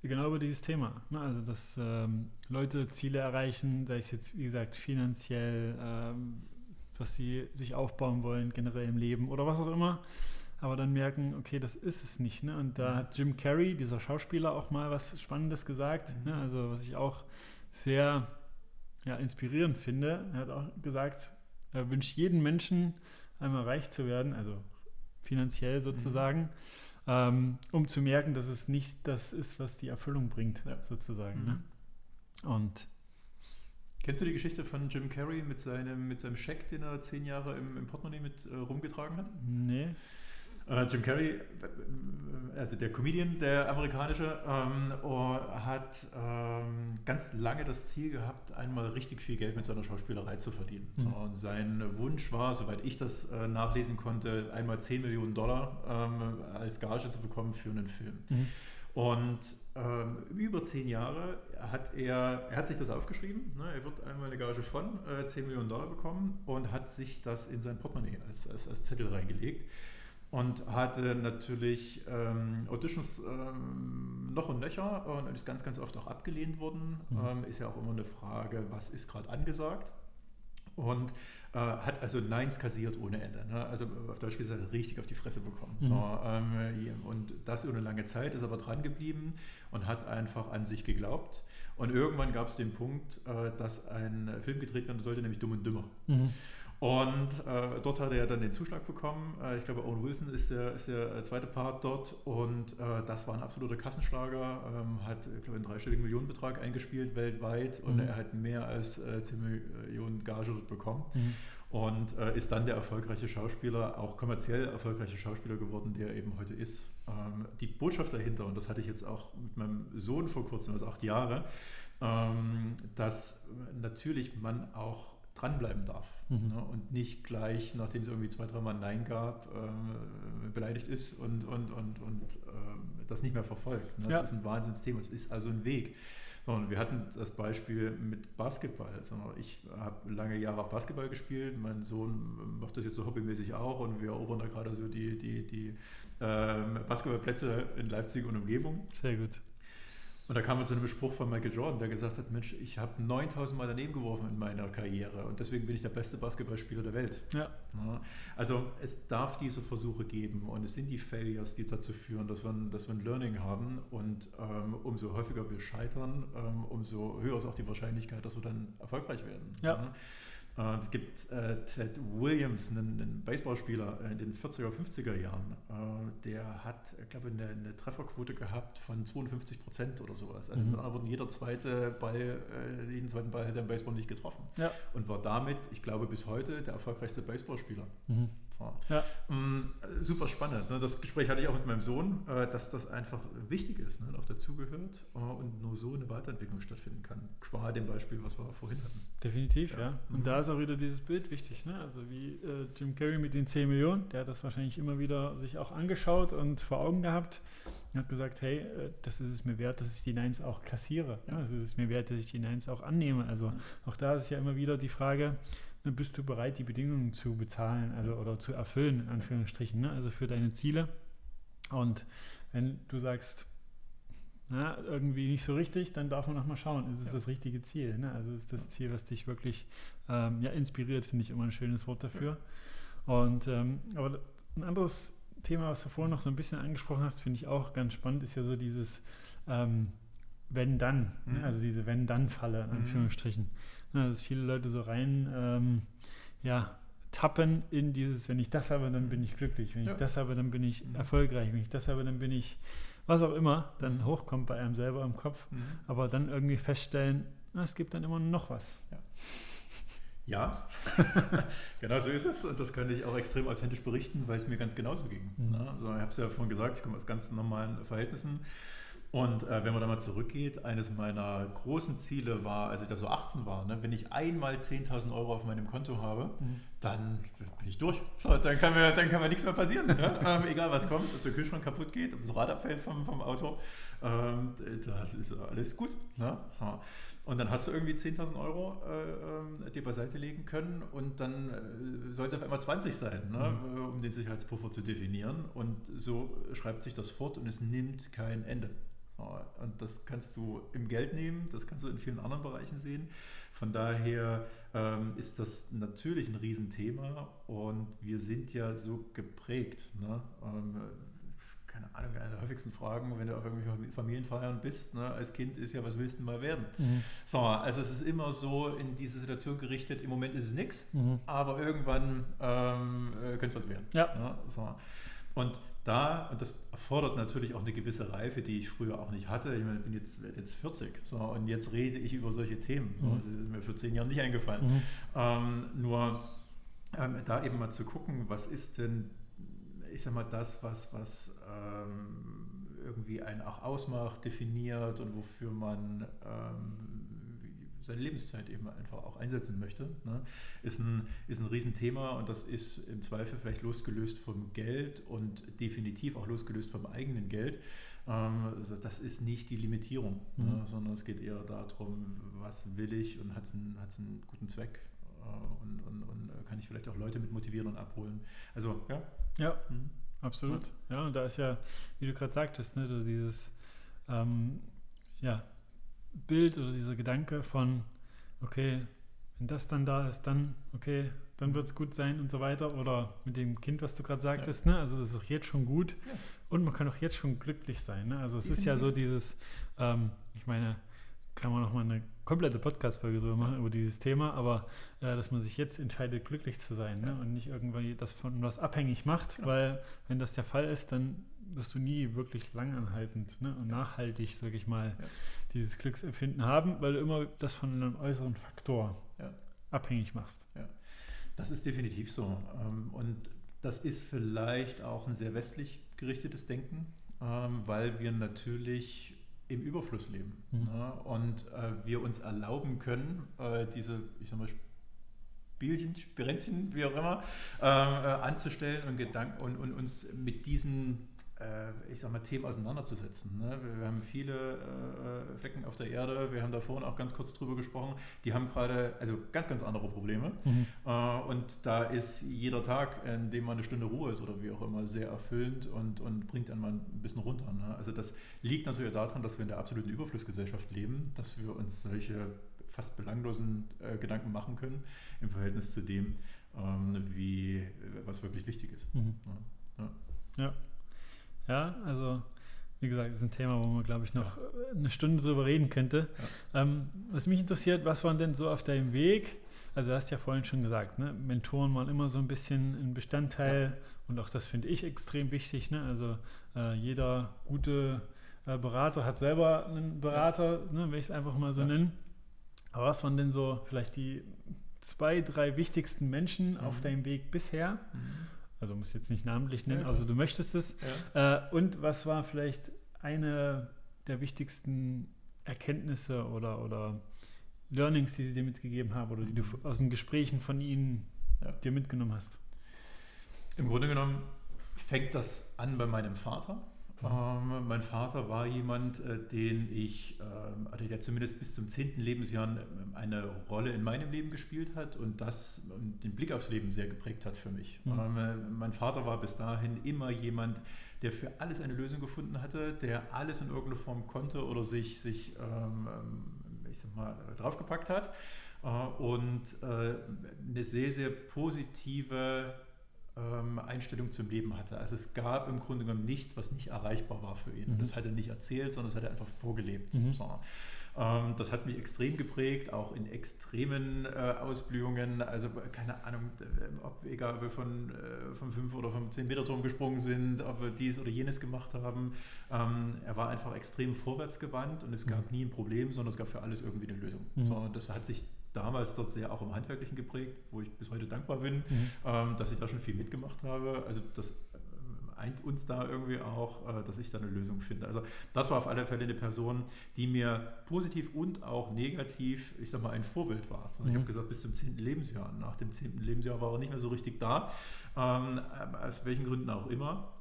genau über dieses Thema. Ne? Also, dass ähm, Leute Ziele erreichen, sei es jetzt, wie gesagt, finanziell, ähm, was sie sich aufbauen wollen, generell im Leben oder was auch immer, aber dann merken, okay, das ist es nicht. Ne? Und da hat Jim Carrey, dieser Schauspieler, auch mal was Spannendes gesagt, mhm. ne? also was ich auch sehr ja, inspirierend finde. Er hat auch gesagt, er wünscht jeden Menschen einmal reich zu werden, also finanziell sozusagen, mhm. um zu merken, dass es nicht das ist, was die Erfüllung bringt, ja. sozusagen. Ne? Mhm. Ne? Und Kennst du die Geschichte von Jim Carrey mit seinem, mit seinem Scheck, den er zehn Jahre im, im Portemonnaie mit äh, rumgetragen hat? Nee. Äh, Jim Carrey, also der Comedian, der amerikanische, ähm, oh, hat ähm, ganz lange das Ziel gehabt, einmal richtig viel Geld mit seiner Schauspielerei zu verdienen. Mhm. So, und sein Wunsch war, soweit ich das äh, nachlesen konnte, einmal 10 Millionen Dollar ähm, als Gage zu bekommen für einen Film. Mhm. Und ähm, über zehn Jahre hat er, er hat sich das aufgeschrieben, ne, er wird einmal eine Gage von äh, 10 Millionen Dollar bekommen und hat sich das in sein Portemonnaie als, als, als Zettel reingelegt und hatte natürlich ähm, Auditions ähm, noch und nöcher und ist ganz, ganz oft auch abgelehnt worden. Mhm. Ähm, ist ja auch immer eine Frage, was ist gerade angesagt? Und äh, hat also Neins kassiert ohne Ende. Ne? Also auf Deutsch gesagt, richtig auf die Fresse bekommen. Mhm. So, ähm, und das über eine lange Zeit, ist aber dran geblieben und hat einfach an sich geglaubt. Und irgendwann gab es den Punkt, äh, dass ein Film gedreht werden sollte, nämlich Dumm und Dümmer. Mhm. Und äh, dort hat er dann den Zuschlag bekommen. Äh, ich glaube, Owen Wilson ist der, ist der äh, zweite Part dort. Und äh, das war ein absoluter Kassenschlager. Ähm, hat, ich glaube, einen dreistelligen Millionenbetrag eingespielt weltweit. Und mhm. er hat mehr als 10 äh, Millionen Gage dort bekommen. Mhm. Und äh, ist dann der erfolgreiche Schauspieler, auch kommerziell erfolgreiche Schauspieler geworden, der eben heute ist. Ähm, die Botschaft dahinter, und das hatte ich jetzt auch mit meinem Sohn vor kurzem, also acht Jahre, ähm, dass natürlich man auch dranbleiben darf mhm. ne, und nicht gleich, nachdem es irgendwie zwei, dreimal Nein gab, äh, beleidigt ist und, und, und, und äh, das nicht mehr verfolgt. Ne? Das ja. ist ein Wahnsinnsthema. Es ist also ein Weg. Und wir hatten das Beispiel mit Basketball. Ich habe lange Jahre auch Basketball gespielt. Mein Sohn macht das jetzt so hobbymäßig auch und wir erobern da gerade so die, die, die ähm, Basketballplätze in Leipzig und Umgebung. Sehr gut. Und da kam uns ein Spruch von Michael Jordan, der gesagt hat, Mensch, ich habe 9000 Mal daneben geworfen in meiner Karriere und deswegen bin ich der beste Basketballspieler der Welt. Ja. Also es darf diese Versuche geben und es sind die Failures, die dazu führen, dass wir, dass wir ein Learning haben und ähm, umso häufiger wir scheitern, ähm, umso höher ist auch die Wahrscheinlichkeit, dass wir dann erfolgreich werden. Ja. Äh, es gibt äh, Ted Williams, einen, einen, Baseballspieler in den 40er, 50er Jahren. Äh, der hat, ich glaube, eine, eine, Trefferquote gehabt von 52 Prozent oder sowas. Also mhm. mit anderen jeder zweite Ball, äh, jeden zweiten Ball hat er im Baseball nicht getroffen. Ja. Und war damit, ich glaube, bis heute der erfolgreichste Baseballspieler. Mhm. Ja. Mm, super spannend. Ne? Das Gespräch hatte ich auch mit meinem Sohn, äh, dass das einfach wichtig ist ne? und auch dazugehört äh, und nur so eine Weiterentwicklung stattfinden kann. Qua dem Beispiel, was wir vorhin hatten. Definitiv, ja. ja. Und mhm. da ist auch wieder dieses Bild wichtig. Ne? Also wie äh, Jim Carrey mit den 10 Millionen, der hat das wahrscheinlich immer wieder sich auch angeschaut und vor Augen gehabt und hat gesagt, hey, das ist es mir wert, dass ich die Nines auch kassiere. Ja. Das ist es mir wert, dass ich die Nines auch annehme. Also auch da ist ja immer wieder die Frage, dann bist du bereit, die Bedingungen zu bezahlen, also oder zu erfüllen, in Anführungsstrichen, ne? also für deine Ziele. Und wenn du sagst, na, irgendwie nicht so richtig, dann darf man nochmal schauen, ist es ja. das richtige Ziel? Ne? Also ist das Ziel, was dich wirklich ähm, ja, inspiriert, finde ich immer ein schönes Wort dafür. Und ähm, aber ein anderes Thema, was du vorhin noch so ein bisschen angesprochen hast, finde ich auch ganz spannend, ist ja so dieses ähm, Wenn-Dann, ne? mhm. ne? also diese Wenn-Dann-Falle, in mhm. Anführungsstrichen. Mhm. Dass viele Leute so rein ähm, ja, tappen in dieses, wenn ich das habe, dann bin ich glücklich, wenn Ja. ich das habe, dann bin ich erfolgreich, wenn ich das habe, dann bin ich, was auch immer, dann hochkommt bei einem selber im Kopf, Mhm. aber dann irgendwie feststellen, na, es gibt dann immer noch was. Ja, genau so ist es. Und das kann ich auch extrem authentisch berichten, weil es mir ganz genauso ging. Mhm. Ne? Also ich habe es ja vorhin gesagt, ich komme aus ganz normalen Verhältnissen. Und äh, wenn man da mal zurückgeht, eines meiner großen Ziele war, als ich da so 18 war, ne, wenn ich einmal 10.000 Euro auf meinem Konto habe, dann bin ich durch. So, dann, kann mir, dann kann mir nichts mehr passieren. ne? ähm, egal was kommt, ob der Kühlschrank kaputt geht, ob das Rad abfällt vom, vom Auto, ähm, das ist alles gut. Ne? So. Und dann hast du irgendwie 10.000 Euro äh, ähm, dir beiseite legen können und dann äh, sollte auf einmal 20 sein, ne? äh, um den Sicherheitspuffer zu definieren. Und so schreibt sich das fort und es nimmt kein Ende. So, und das kannst du im Geld nehmen, das kannst du in vielen anderen Bereichen sehen. Von daher ähm, ist das natürlich ein Riesenthema und wir sind ja so geprägt. Ne? Ähm, keine Ahnung, eine der häufigsten Fragen, wenn du auf irgendwelchen Familienfeiern bist, ne, als Kind ist ja, was willst du mal werden? So, also es ist immer so in diese Situation gerichtet, im Moment ist es nichts, Mhm. aber irgendwann ähm, äh, könnte es was werden. Ja. Ja, so. Und da, und das erfordert natürlich auch eine gewisse Reife, die ich früher auch nicht hatte. Ich meine, ich bin jetzt, werde jetzt 40 so, und jetzt rede ich über solche Themen. So, Mhm. Das ist mir vor zehn Jahren nicht eingefallen. Mhm. Ähm, nur ähm, da eben mal zu gucken, was ist denn, ich sag mal, das, was, was ähm, irgendwie einen auch ausmacht, definiert und wofür man ähm, seine Lebenszeit eben einfach auch einsetzen möchte, ne? ist, ein, ist ein Riesenthema und das ist im Zweifel vielleicht losgelöst vom Geld und definitiv auch losgelöst vom eigenen Geld. Ähm, also das ist nicht die Limitierung, Mhm. ne? sondern es geht eher darum, was will ich und hat es einen, hat's einen guten Zweck äh, und, und, und äh, kann ich vielleicht auch Leute mit motivieren und abholen. Also ja. Ja, Mhm. absolut. Ja, und da ist ja, wie du gerade sagtest, ne, dieses ähm, ja, Bild oder dieser Gedanke von, okay, wenn das dann da ist, dann, okay, dann wird es gut sein und so weiter. Oder mit dem Kind, was du gerade sagtest, ne? also das ist auch jetzt schon gut Ja. und man kann auch jetzt schon glücklich sein. Ne? Also es ist ja so dieses, ähm, ich meine, kann man noch mal eine komplette Podcast-Folge drüber machen, über dieses Thema, aber äh, dass man sich jetzt entscheidet, glücklich zu sein ne? Ja. und nicht irgendwie das von was abhängig macht, Genau. weil wenn das der Fall ist, dann wirst du nie wirklich langanhaltend ne? und nachhaltig, sage ich mal, Ja. dieses Glücksempfinden haben, weil du immer das von einem äußeren Faktor Ja. abhängig machst. Das ist definitiv so. Ähm, Und das ist vielleicht auch ein sehr westlich gerichtetes Denken, ähm, weil wir natürlich im Überfluss leben. Mhm. ne? Und äh, wir uns erlauben können, äh, diese, ich sag mal, Spielchen, Spirenzchen, wie auch immer, ähm, äh, anzustellen und, Gedanken, und, und uns mit diesen ich sag mal, Themen auseinanderzusetzen. Ne? Wir, haben viele äh, Flecken auf der Erde, wir haben da vorhin auch ganz kurz drüber gesprochen, die haben gerade also ganz, ganz andere Probleme. Äh, und da ist jeder Tag, in dem mal eine Stunde Ruhe ist oder wie auch immer, sehr erfüllend und, und bringt einen mal ein bisschen runter. Ne? Also das liegt natürlich daran, dass wir in der absoluten Überflussgesellschaft leben, dass wir uns solche fast belanglosen äh, Gedanken machen können im Verhältnis zu dem, ähm, wie, was wirklich wichtig ist. Mhm. Ja. Ja. Ja, also wie gesagt, das ist ein Thema, wo man, glaube ich, noch äh, eine Stunde drüber reden könnte. Ähm, was mich interessiert, was waren denn so auf deinem Weg? Also du hast ja vorhin schon gesagt, ne? Mentoren waren immer so ein bisschen ein Bestandteil und auch das finde ich extrem wichtig. Ne? Also äh, jeder gute äh, Berater hat selber einen Berater, ne? wenn ich es einfach mal so Ja. nennen. Aber was waren denn so vielleicht die zwei, drei wichtigsten Menschen auf Mhm. deinem Weg bisher? Mhm. Also muss jetzt nicht namentlich nennen, also du möchtest es. Ja. Äh, und was war vielleicht eine der wichtigsten Erkenntnisse oder, oder Learnings, die sie dir mitgegeben haben oder die du Mhm. aus den Gesprächen von ihnen Ja. dir mitgenommen hast? Im Grunde genommen fängt das an bei meinem Vater. Ähm, mein Vater war jemand, äh, den ich, ähm, also der zumindest bis zum 10. Lebensjahr ähm, eine Rolle in meinem Leben gespielt hat und das ähm, den Blick aufs Leben sehr geprägt hat für mich. Mhm. Ähm, äh, mein Vater war bis dahin immer jemand, der für alles eine Lösung gefunden hatte, der alles in irgendeiner Form konnte oder sich, sich ähm, ähm, ich sag mal, draufgepackt hat äh, und äh, eine sehr, sehr positive Einstellung zum Leben hatte. Also es gab im Grunde genommen nichts, was nicht erreichbar war für ihn. Mhm. Das hat er nicht erzählt, sondern das hat er einfach vorgelebt. Mhm. So. Ähm, das hat mich extrem geprägt, auch in extremen äh, Ausblühungen. Also keine Ahnung, ob egal ob wir von, äh, vom 5 oder vom 10 Meter Turm gesprungen sind, ob wir dies oder jenes gemacht haben. Ähm, er war einfach extrem vorwärtsgewandt und es gab mhm. nie ein Problem, sondern es gab für alles irgendwie eine Lösung. Mhm. So, das hat sich damals dort sehr auch im Handwerklichen geprägt, wo ich bis heute dankbar bin, mhm. ähm, dass ich da schon viel mitgemacht habe. Also das eint uns da irgendwie auch, äh, dass ich da eine Lösung finde. Also das war auf alle Fälle eine Person, die mir positiv und auch negativ, ich sag mal, ein Vorbild war. Also mhm. Ich habe gesagt, bis zum 10. Lebensjahr. Nach dem 10. Lebensjahr war er nicht mehr so richtig da, ähm, aus welchen Gründen auch immer.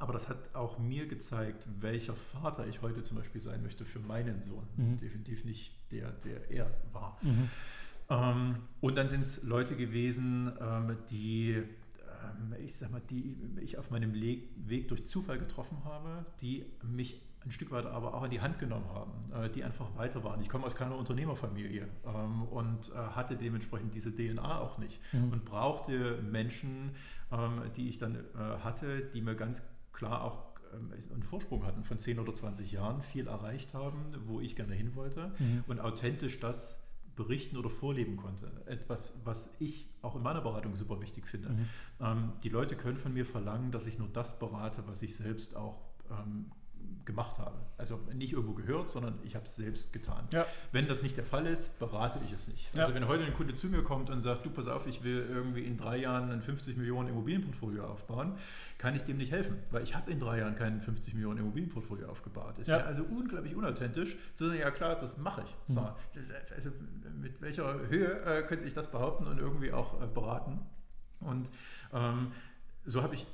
Aber das hat auch mir gezeigt, welcher Vater ich heute zum Beispiel sein möchte für meinen Sohn. Mhm. Definitiv nicht der, der er war. Mhm. Ähm, und dann sind es Leute gewesen, ähm, die ähm, ich sag mal, die ich auf meinem Weg durch Zufall getroffen habe, die mich ein Stück weit aber auch in die Hand genommen haben, äh, die einfach weiter waren. Ich komme aus keiner Unternehmerfamilie und äh, hatte dementsprechend diese DNA auch nicht mhm. und brauchte Menschen, die ich dann äh, hatte, die mir ganz klar auch einen Vorsprung hatten von 10 oder 20 Jahren, viel erreicht haben, wo ich gerne hin wollte mhm. und authentisch das berichten oder vorleben konnte. Etwas, was ich auch in meiner Beratung super wichtig finde. Mhm. Ähm, die Leute können von mir verlangen, dass ich nur das berate, was ich selbst auch ähm, gemacht habe. Also nicht irgendwo gehört, sondern ich habe es selbst getan. Ja. Wenn das nicht der Fall ist, berate ich es nicht. Ja. Also wenn heute ein Kunde zu mir kommt und sagt, du pass auf, ich will irgendwie in drei Jahren ein 50 Millionen Immobilienportfolio aufbauen, kann ich dem nicht helfen, weil ich habe in drei Jahren kein 50 Millionen Immobilienportfolio aufgebaut. Es ja. wäre also unglaublich unauthentisch zu sagen, ja klar, das mache ich. Mhm. Also mit welcher Höhe äh, könnte ich das behaupten und irgendwie auch äh, beraten? Und ähm, so habe ich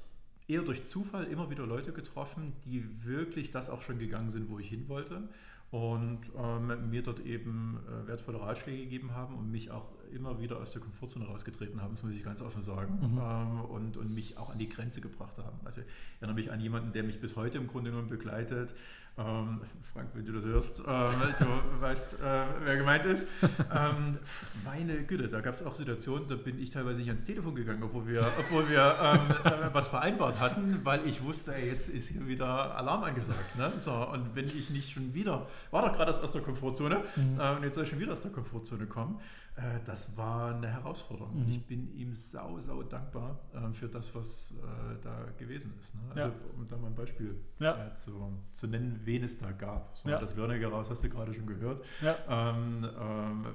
eher durch Zufall immer wieder Leute getroffen, die wirklich das auch schon gegangen sind, wo ich hin wollte und ähm, mir dort eben äh, wertvolle Ratschläge gegeben haben und mich auch immer wieder aus der Komfortzone rausgetreten haben, das muss ich ganz offen sagen, mhm. ähm, und, und mich auch an die Grenze gebracht haben. Also ich erinnere mich an jemanden, der mich bis heute im Grunde genommen begleitet, ähm, Frank, wenn du das hörst, ähm, du weißt, äh, wer gemeint ist. Ähm, meine Güte, da gab es auch Situationen, da bin ich teilweise nicht ans Telefon gegangen, obwohl wir, obwohl wir ähm, äh, was vereinbart hatten, weil ich wusste, ey, jetzt ist hier wieder Alarm angesagt. Ne? So, und wenn ich nicht schon wieder, war doch gerade aus der Komfortzone, mhm. äh, und jetzt soll ich schon wieder aus der Komfortzone kommen, äh, das war eine Herausforderung. Mhm. Und ich bin ihm sau, sau dankbar äh, für das, was äh, da gewesen ist. Ne? Also, ja. um da mal ein Beispiel ja. zu, zu nennen, wen es da gab. So, ja. Das Learning heraus hast du gerade schon gehört. Ähm, ähm,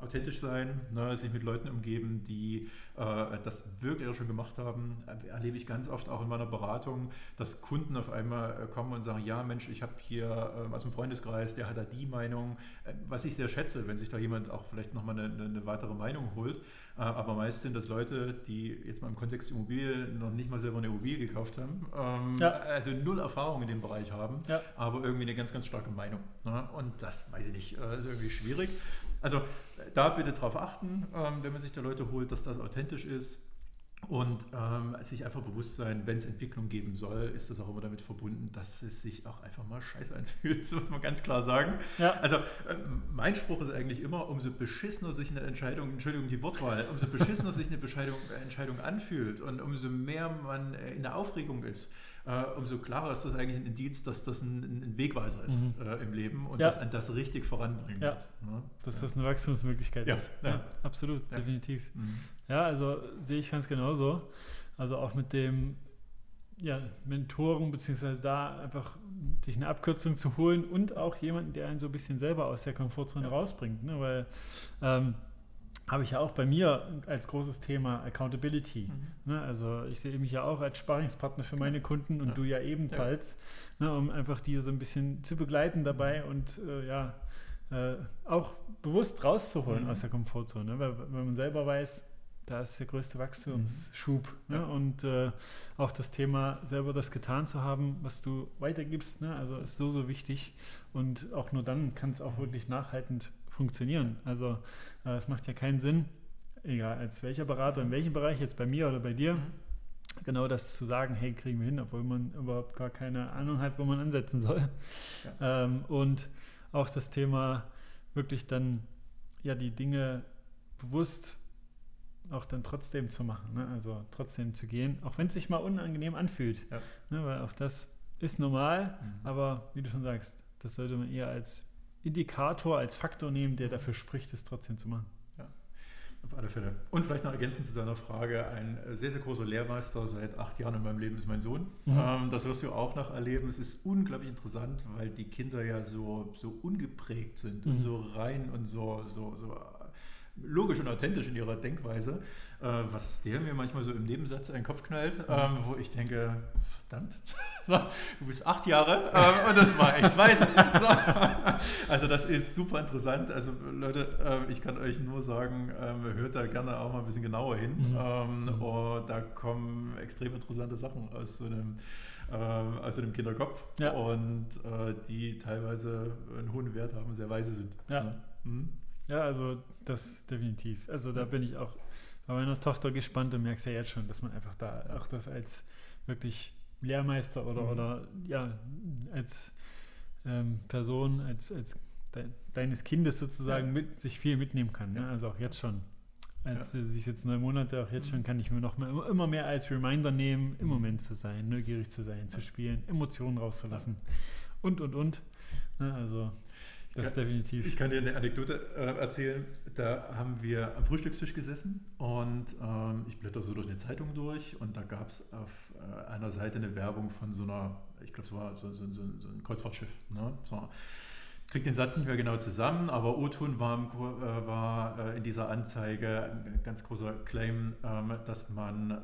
authentisch sein, ne? sich mit Leuten umgeben, die das wirklich auch schon gemacht haben, erlebe ich ganz oft auch in meiner Beratung, dass Kunden auf einmal kommen und sagen, ja Mensch, ich habe hier äh, aus dem Freundeskreis, der hat da die Meinung, was ich sehr schätze, wenn sich da jemand auch vielleicht nochmal eine, eine weitere Meinung holt. Äh, aber meist sind das Leute, die jetzt mal im Kontext Immobilie noch nicht mal selber eine Immobilie gekauft haben, ähm, ja. also null Erfahrung in dem Bereich haben, ja. aber irgendwie eine ganz, ganz starke Meinung. Ne? Und das weiß ich nicht, äh, ist irgendwie schwierig. Also da bitte darauf achten, ähm, wenn man sich da Leute holt, dass das authentisch ist und ähm, sich einfach bewusst sein, wenn es Entwicklung geben soll, ist das auch immer damit verbunden, dass es sich auch einfach mal scheiße anfühlt. Das muss man ganz klar sagen. Ja. Also ähm, mein Spruch ist eigentlich immer, umso beschissener sich eine Entscheidung, Entschuldigung die Wortwahl, umso beschissener sich eine Entscheidung, Entscheidung anfühlt und umso mehr man äh, in der Aufregung ist, äh, umso klarer ist das eigentlich ein Indiz, dass das ein, ein Wegweiser ist mhm. äh, im Leben und ja. dass ein das richtig voranbringt. Ja. Ne? Dass das eine Wachstumsmöglichkeit ist. Ja, absolut, definitiv. Mhm. Ja, also sehe ich ganz genauso. Also auch mit dem ja, Mentoren, beziehungsweise da einfach sich eine Abkürzung zu holen und auch jemanden, der einen so ein bisschen selber aus der Komfortzone rausbringt. Ne? Weil ähm, habe ich ja auch bei mir als großes Thema Accountability. Mhm. Ne? Also ich sehe mich ja auch als Sparingspartner für meine Kunden und ja. du ja ebenfalls, ja. Ne? um einfach die so ein bisschen zu begleiten dabei und äh, ja, äh, auch bewusst rauszuholen mhm. aus der Komfortzone. Ne? Weil wenn man selber weiß, da ist der größte Wachstumsschub. Mhm. Ne? Ja. Und äh, auch das Thema, selber das getan zu haben, was du weitergibst, ne? also ist so, so wichtig. Und auch nur dann kann es auch wirklich nachhaltend funktionieren. Also äh, es macht ja keinen Sinn, egal als welcher Berater, in welchem Bereich, jetzt bei mir oder bei dir, mhm. genau das zu sagen, hey, kriegen wir hin, obwohl man überhaupt gar keine Ahnung hat, wo man ansetzen soll. Ja. Ähm, und auch das Thema wirklich dann ja die Dinge bewusst auch dann trotzdem zu machen, ne? also trotzdem zu gehen, auch wenn es sich mal unangenehm anfühlt, ja. ne? weil auch das ist normal, mhm. aber wie du schon sagst, das sollte man eher als Indikator, als Faktor nehmen, der dafür spricht, es trotzdem zu machen. Auf alle Fälle. Und vielleicht noch ergänzend zu seiner Frage, ein sehr, sehr großer Lehrmeister seit acht Jahren in meinem Leben ist mein Sohn. Mhm. Ähm, das wirst du auch noch erleben. Es ist unglaublich interessant, weil die Kinder ja so, so ungeprägt sind mhm. und so rein und so, so, so logisch und authentisch in ihrer Denkweise, äh, was der mir manchmal so im Nebensatz in den Kopf knallt, mhm. ähm, wo ich denke, verdammt, du bist acht Jahre ähm, und das war echt weise. also das ist super interessant. Also Leute, äh, ich kann euch nur sagen, äh, hört da gerne auch mal ein bisschen genauer hin. Mhm. Ähm, mhm. Und da kommen extrem interessante Sachen aus so einem ähm, aus dem Kinderkopf ja. und äh, die teilweise einen hohen Wert haben, sehr weise sind. Ja. Ne? Mhm. Ja, also das definitiv. Also da bin ich auch bei meiner Tochter gespannt und merkst ja jetzt schon, dass man einfach da auch das als wirklich Lehrmeister oder, mhm. oder ja, als ähm, Person, als, als de deines Kindes sozusagen ja. mit, sich viel mitnehmen kann. Ne? Also auch jetzt schon. Als ja. sich jetzt neun Monate, auch jetzt schon mhm. kann ich mir noch mehr, immer mehr als Reminder nehmen, im mhm. Moment zu sein, neugierig zu sein, zu spielen, Emotionen rauszulassen und, und, und. Ne? Also das ist definitiv. Ich kann dir eine Anekdote äh, erzählen. Da haben wir am Frühstückstisch gesessen und ähm, ich blätter so durch eine Zeitung durch und da gab es auf äh, einer Seite eine Werbung von so einer, ich glaube, es war so, so, so, so, ein Kreuzfahrtschiff. Ne? So. Kriegt den Satz nicht mehr genau zusammen, aber O-Ton war, äh, war äh, in dieser Anzeige ein ganz großer Claim, ähm, dass man äh,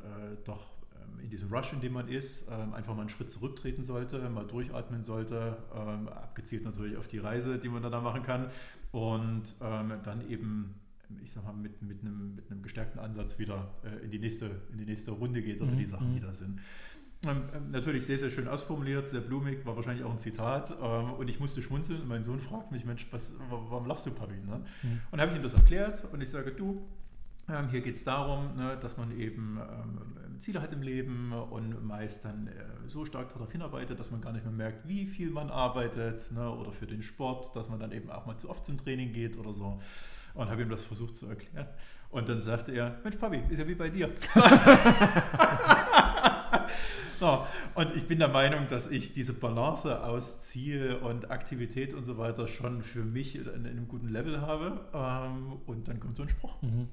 doch in diesem Rush, in dem man ist, ähm, einfach mal einen Schritt zurücktreten sollte, mal durchatmen sollte, ähm, abgezielt natürlich auf die Reise, die man da machen kann und ähm, dann eben ich sag mal, mit, mit, einem, mit einem gestärkten Ansatz wieder äh, in, die nächste, in die nächste Runde geht oder mhm. die Sachen, die mhm. da sind. Ähm, natürlich sehr, sehr schön ausformuliert, sehr blumig, war wahrscheinlich auch ein Zitat. Ähm, und ich musste schmunzeln und mein Sohn fragt mich, Mensch, was, warum lachst du, Papi? Ne? Mhm. Und habe ich ihm das erklärt und ich sage, du, ähm, hier geht es darum, ne, dass man eben ähm, Ziele hat im Leben und meist dann äh, so stark darauf hinarbeitet, dass man gar nicht mehr merkt, wie viel man arbeitet ne, oder für den Sport, dass man dann eben auch mal zu oft zum Training geht oder so. Und habe ihm das versucht zu erklären. Und dann sagte er, Mensch Papi, ist ja wie bei dir. so, und ich bin der Meinung, dass ich diese Balance aus Ziel und Aktivität und so weiter schon für mich in, in einem guten Level habe. Ähm, und dann kommt so ein Spruch. Mhm.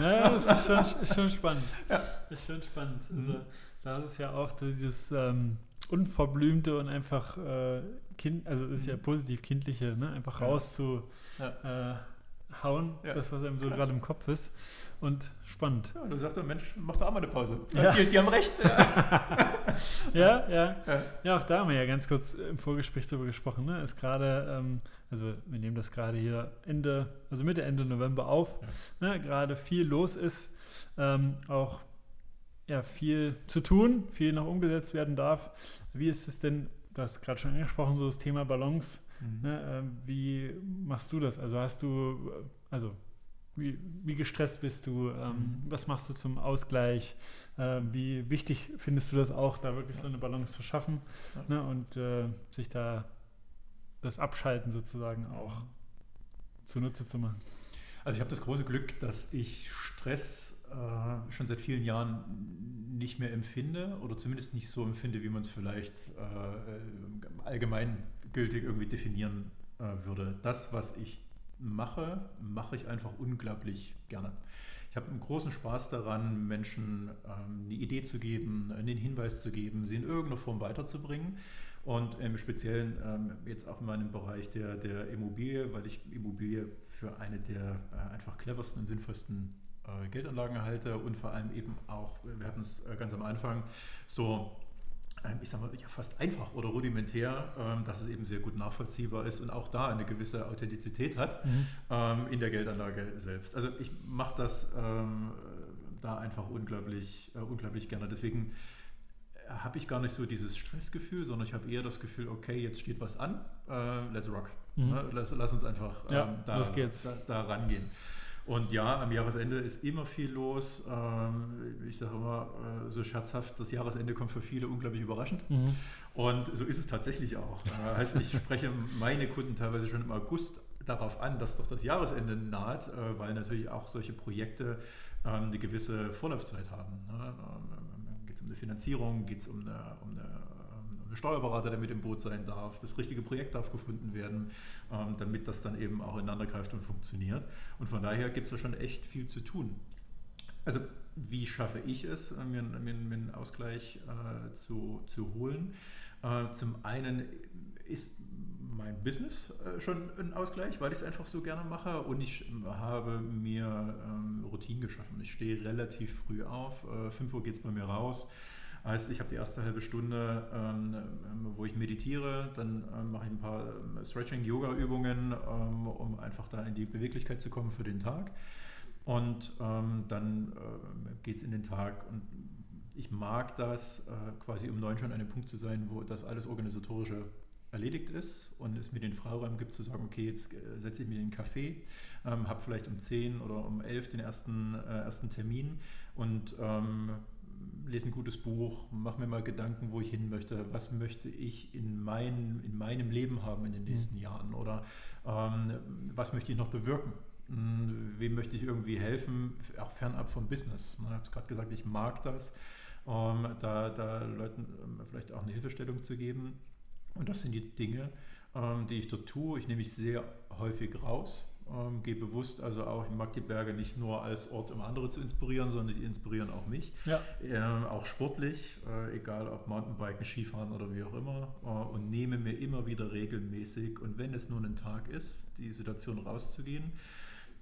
Ja, das ist schon, ist schon spannend. Ja. Ist schon spannend. Also, mhm. da ist es ja auch dieses ähm, Unverblümte und einfach äh, Kind, also ist ja mhm. positiv kindliche, ne? einfach rauszuhauen, ja. äh, ja. das, was einem so gerade im Kopf ist. Und spannend. Ja, du sagst, Mensch, mach doch auch mal eine Pause. Ja. Die, die haben recht. Ja. ja, ja, ja. auch da haben wir ja ganz kurz im Vorgespräch darüber gesprochen. Ne? Ist gerade, ähm, also wir nehmen das gerade hier Ende, also Mitte, Ende November auf. Ne? Gerade viel los ist, ähm, auch ja, viel zu tun, viel noch umgesetzt werden darf. Wie ist es denn, du hast gerade schon angesprochen, so das Thema Balance. Mhm. Ne? Ähm, wie machst du das? Also hast du, also wie, wie gestresst bist du? Ähm, mhm. Was machst du zum Ausgleich? Äh, wie wichtig findest du das auch, da wirklich so eine Balance zu schaffen ja. ne? und äh, sich da das Abschalten sozusagen auch zunutze zu machen? Also ich habe das große Glück, dass ich Stress äh, schon seit vielen Jahren nicht mehr empfinde oder zumindest nicht so empfinde, wie man es vielleicht äh, allgemeingültig irgendwie definieren äh, würde. Das, was ich mache, mache ich einfach unglaublich gerne. Ich habe einen großen Spaß daran, Menschen ähm, eine Idee zu geben, einen Hinweis zu geben, sie in irgendeiner Form weiterzubringen. Und im Speziellen ähm, jetzt auch in meinem Bereich der, der Immobilie, weil ich Immobilie für eine der äh, einfach cleversten und sinnvollsten äh, Geldanlagen halte und vor allem eben auch, wir hatten es äh, ganz am Anfang, so ich sage mal, ja, fast einfach oder rudimentär, ähm, dass es eben sehr gut nachvollziehbar ist und auch da eine gewisse Authentizität hat mhm. Ähm, in der Geldanlage selbst. Also ich mache das da einfach unglaublich, äh, unglaublich gerne. Deswegen äh, habe ich gar nicht so dieses Stressgefühl, sondern ich habe eher das Gefühl, okay, jetzt steht was an, let's rock. Mhm. Ne, lass, lass, uns einfach ja, da, da, da rangehen. Und ja, am Jahresende ist immer viel los. Ähm, ich sage immer äh, so scherzhaft, das Jahresende kommt für viele unglaublich überraschend. Mhm. Und so ist es tatsächlich auch. Das heißt, ich spreche meine Kunden teilweise schon im August darauf an, dass doch das Jahresende naht, äh, weil natürlich auch solche Projekte ähm, eine gewisse Vorlaufzeit haben. Ne? Ähm, geht es um eine Finanzierung, geht es um eine, um eine Steuerberater, der mit im Boot sein darf, das richtige Projekt darf gefunden werden, ähm, damit das dann eben auch ineinander greift und funktioniert. Und von daher gibt es da schon echt viel zu tun. Also wie schaffe ich es, äh, mir, einen Ausgleich äh, zu, zu holen? Äh, zum einen ist mein Business schon ein Ausgleich, weil ich es einfach so gerne mache und ich habe mir ähm, Routinen geschaffen. Ich stehe relativ früh auf, äh, 5 Uhr geht es bei mir raus. Heißt, ich habe die erste halbe Stunde, ähm, wo ich meditiere, dann ähm, mache ich ein paar ähm, Stretching-Yoga-Übungen, ähm, um einfach da in die Beweglichkeit zu kommen für den Tag. Und ähm, dann äh, geht es in den Tag und ich mag das, äh, quasi um neun schon an einem Punkt zu sein, wo das alles organisatorische erledigt ist und es mir den Freiraum gibt zu sagen, okay, jetzt äh, setze ich in den Café, ähm, habe vielleicht um zehn oder um elf den ersten, äh, ersten Termin und ähm, lese ein gutes Buch, mache mir mal Gedanken, wo ich hin möchte, was möchte ich in, mein, in meinem Leben haben in den mhm. nächsten mhm. Jahren oder ähm, was möchte ich noch bewirken. Hm, wem möchte ich irgendwie helfen, auch fernab vom Business. Ich habe es gerade gesagt, ich mag das, ähm, da, da Leuten ähm, vielleicht auch eine Hilfestellung zu geben. Und das sind die Dinge, ähm, die ich dort tue. Ich nehme mich sehr häufig raus, gehe bewusst also auch, ich mag die Berge nicht nur als Ort, um andere zu inspirieren, sondern die inspirieren auch mich. Ja. auch sportlich, äh, egal ob Mountainbiken, Skifahren oder wie auch immer. Äh, und nehme mir immer wieder regelmäßig, und wenn es nur ein Tag ist, die Situation rauszugehen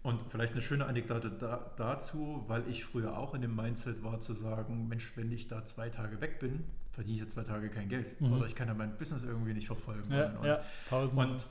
und vielleicht eine schöne Anekdote da, dazu, weil ich früher auch in dem Mindset war zu sagen, Mensch, wenn ich da zwei Tage weg bin, verdiene ich ja zwei Tage kein Geld. Mhm. Oder ich kann ja mein Business irgendwie nicht verfolgen. Ja, und, ja, Pausen. Und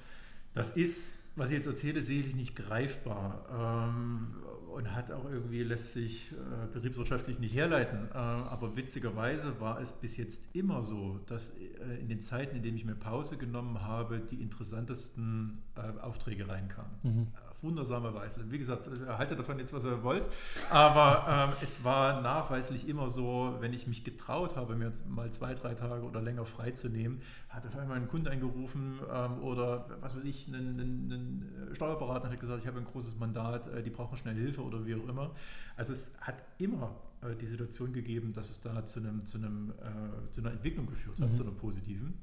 das ist, was ich jetzt erzähle, sicherlich nicht greifbar ähm, und hat auch irgendwie, lässt sich äh, betriebswirtschaftlich nicht herleiten. Äh, aber witzigerweise war es bis jetzt immer so, dass äh, in den Zeiten, in denen ich mir Pause genommen habe, die interessantesten äh, Aufträge reinkamen. Mhm wundersame Weise. Wie gesagt, äh, haltet davon jetzt, was ihr wollt. Aber ähm, es war nachweislich immer so, wenn ich mich getraut habe, mir mal zwei, drei Tage oder länger freizunehmen, hat auf einmal ein Kunde angerufen ähm, oder was weiß ich, einen, einen Steuerberater hat gesagt, ich habe ein großes Mandat, äh, die brauchen schnell Hilfe oder wie auch immer. Also es hat immer äh, die Situation gegeben, dass es da zu, einem, zu, einem, äh, zu einer Entwicklung geführt hat, mhm. zu einer positiven.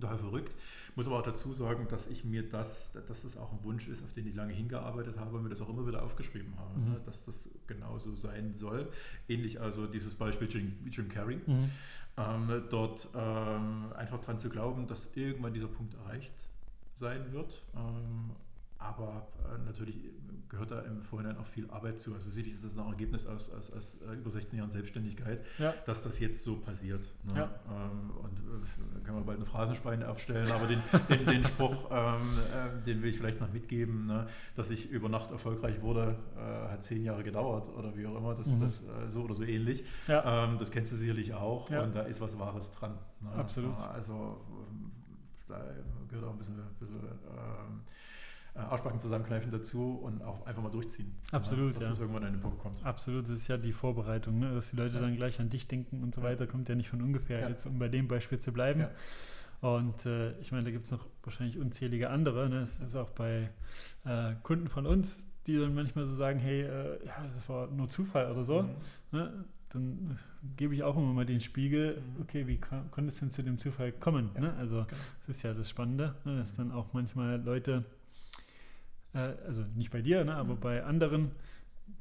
Total verrückt. Muss aber auch dazu sagen, dass ich mir das, dass das auch ein Wunsch ist, auf den ich lange hingearbeitet habe und mir das auch immer wieder aufgeschrieben habe, mhm. ne, dass das genauso sein soll. Ähnlich also dieses Beispiel Jim, Jim Carrey. Mhm. Ähm, dort ähm, einfach dran zu glauben, dass irgendwann dieser Punkt erreicht sein wird. Ähm, aber äh, natürlich gehört da im Vorhinein auch viel Arbeit zu. Also sicherlich ist das ein Ergebnis aus, aus, aus äh, über 16 Jahren Selbstständigkeit, ja. dass das jetzt so passiert. Ne? Ja. Ähm, und äh, können wir bald eine Phrasenschweine aufstellen, aber den, den, den Spruch, ähm, äh, den will ich vielleicht noch mitgeben, ne? dass ich über Nacht erfolgreich wurde, äh, hat zehn Jahre gedauert oder wie auch immer, das, mhm. das so oder so ähnlich. Ja. Ähm, das kennst du sicherlich auch und da ist was Wahres dran. Ne? Absolut. Also da gehört auch ein bisschen, bisschen ähm, äh, Arschbacken zusammenkneifen dazu und auch einfach mal durchziehen. Absolut, ja. Dass ja. das irgendwann an den Punkt kommt. Absolut, das ist ja die Vorbereitung, ne? dass die Leute ja. dann gleich an dich denken und so weiter, kommt ja nicht von ungefähr, ja. jetzt um bei dem Beispiel zu bleiben. Und äh, ich meine, da gibt es noch wahrscheinlich unzählige andere. Ne? Es ist auch bei äh, Kunden von uns, die dann manchmal so sagen, hey, äh, ja, das war nur Zufall oder so. Mhm. Ne? Dann gebe ich auch immer mal den Spiegel, mhm. okay, wie konnte es denn zu dem Zufall kommen? Ne? Also genau. das ist ja das Spannende, ne? dass dann auch manchmal Leute äh, also nicht bei dir, ne, aber mhm. bei anderen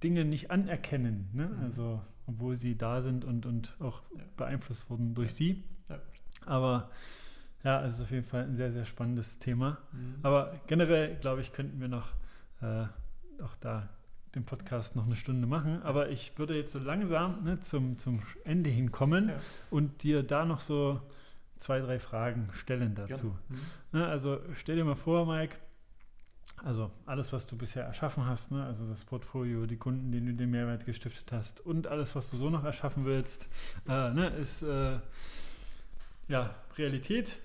Dinge nicht anerkennen. Ne? Mhm. Also, obwohl sie da sind und, und auch ja. beeinflusst wurden durch ja. sie. Ja. Aber ja, es ist auf jeden Fall ein sehr, sehr spannendes Thema. Mhm. Aber generell, glaube ich, könnten wir noch äh, auch da den Podcast noch eine Stunde machen. Aber ich würde jetzt so langsam ne, zum, zum Ende hinkommen ja. und dir da noch so zwei, drei Fragen stellen dazu. Mhm. Ne, also stell dir mal vor, Mike, also alles, was du bisher erschaffen hast, ne? also das Portfolio, die Kunden, denen du den Mehrwert gestiftet hast und alles, was du so noch erschaffen willst, äh, ne? ist äh, ja Realität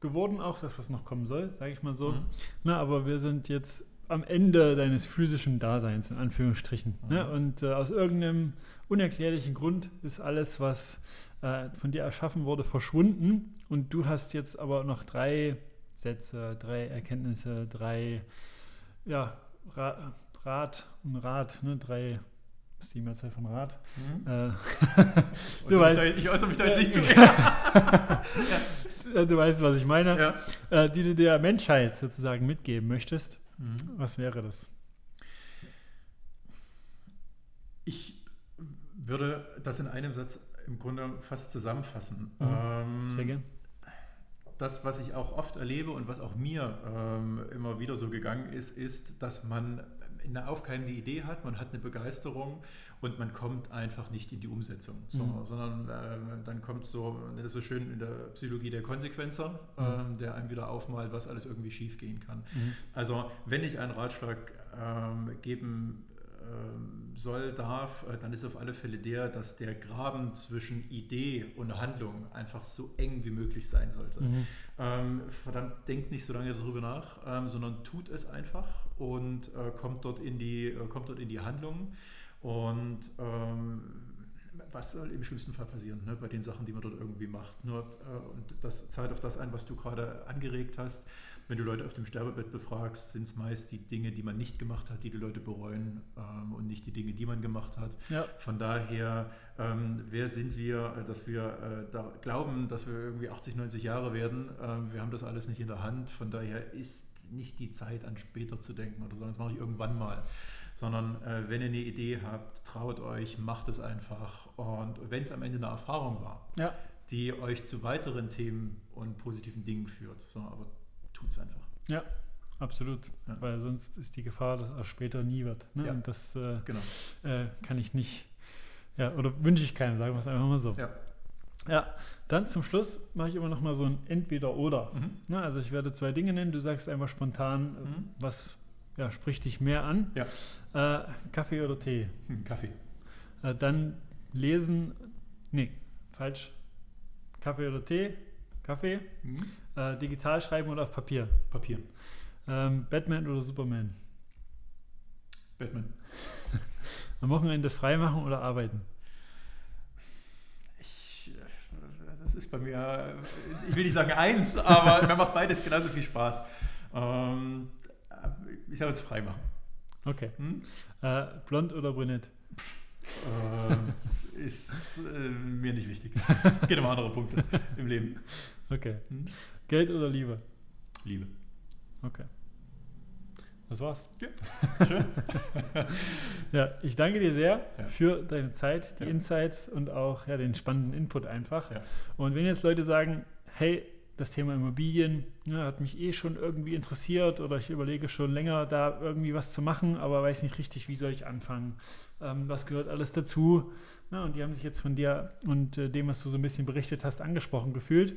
geworden, auch das, was noch kommen soll, sage ich mal so. Mhm. Na, aber wir sind jetzt am Ende deines physischen Daseins, in Anführungsstrichen. Ne? Mhm. Ne? Und äh, aus irgendeinem unerklärlichen Grund ist alles, was äh, von dir erschaffen wurde, verschwunden. Und du hast jetzt aber noch drei Sätze, drei Erkenntnisse, drei ja, Rat und Rat, ne, drei ist die Mehrzahl von Rat. Mhm. Äh, Und du weißt, da- ich äußere mich da jetzt nicht zu. äh, du weißt, was ich meine. ja. Äh, die du der Menschheit sozusagen mitgeben möchtest. Mhm. Was wäre das? Ich würde das in einem Satz im Grunde fast zusammenfassen. Mhm. Ähm, Sehr gern. Das, was ich auch oft erlebe und was auch mir ähm, immer wieder so gegangen ist, ist, dass man eine aufkeimende Idee hat, man hat eine Begeisterung und man kommt einfach nicht in die Umsetzung, so, Mhm. sondern ähm, dann kommt so, das ist so schön in der Psychologie der Konsequenzer, Mhm. ähm, der einem wieder aufmalt, was alles irgendwie schief gehen kann. Mhm. Also wenn ich einen Ratschlag ähm, geben soll, darf, äh, dann ist auf alle Fälle der, dass der Graben zwischen Idee und Handlung einfach so eng wie möglich sein sollte. Mhm. Ähm, verdammt, denkt nicht so lange darüber nach, ähm, sondern tut es einfach und äh, kommt, dort in die, äh, kommt dort in die Handlung. Und ähm, was soll im schlimmsten Fall passieren ne, bei den Sachen, die man dort irgendwie macht? Nur, äh, und das zahlt auf das ein, was du gerade angeregt hast. Wenn du Leute auf dem Sterbebett befragst, sind es meist die Dinge, die man nicht gemacht hat, die die Leute bereuen ähm, und nicht die Dinge, die man gemacht hat. Ja. Von daher, ähm, wer sind wir, äh, dass wir äh, da glauben, dass wir irgendwie 80, 90 Jahre werden? Ähm, wir haben das alles nicht in der Hand. Von daher ist nicht die Zeit, an später zu denken oder so, das mache ich irgendwann mal. Sondern äh, wenn ihr eine Idee habt, traut euch, macht es einfach. Und wenn es am Ende eine Erfahrung war, Ja. die euch zu weiteren Themen und positiven Dingen führt, so, aber tut es einfach. Ja, absolut. Ja. Weil sonst ist die Gefahr, dass es später nie wird. Ne? Ja. Und das äh, Genau. äh, kann ich nicht, ja, oder wünsche ich keinem, sagen wir es einfach mal so. Ja. Ja, dann zum Schluss mache ich immer noch mal so ein Entweder-Oder. Mhm. Ne? Also ich werde zwei Dinge nennen, du sagst einfach spontan, äh, Mhm. was ja, spricht dich mehr an. Ja. Äh, Kaffee oder Tee? Hm, Kaffee. Äh, dann lesen, nee, falsch. Kaffee oder Tee? Kaffee. Mhm. Äh, digital schreiben oder auf Papier? Papier. Ähm, Batman oder Superman? Batman. Am Wochenende freimachen oder arbeiten? Ich, äh, das ist bei mir, äh, ich will nicht sagen eins, aber mir macht beides genauso viel Spaß. Ähm, ich sage jetzt frei machen. Okay. Hm? Äh, blond oder brünett? Ähm, ist äh, mir nicht wichtig. Geht um andere Punkte im Leben. Okay. Hm? Geld oder Liebe? Liebe. Okay. Das war's. Schön. Ja, ich danke dir sehr Ja. für deine Zeit, die Ja. Insights und auch ja, den spannenden Input einfach. Ja. Und wenn jetzt Leute sagen, hey, das Thema Immobilien ne, hat mich eh schon irgendwie interessiert oder ich überlege schon länger, da irgendwie was zu machen, aber weiß nicht richtig, wie soll ich anfangen, ähm, was gehört alles dazu. Ne, und die haben sich jetzt von dir und äh, dem, was du so ein bisschen berichtet hast, angesprochen gefühlt.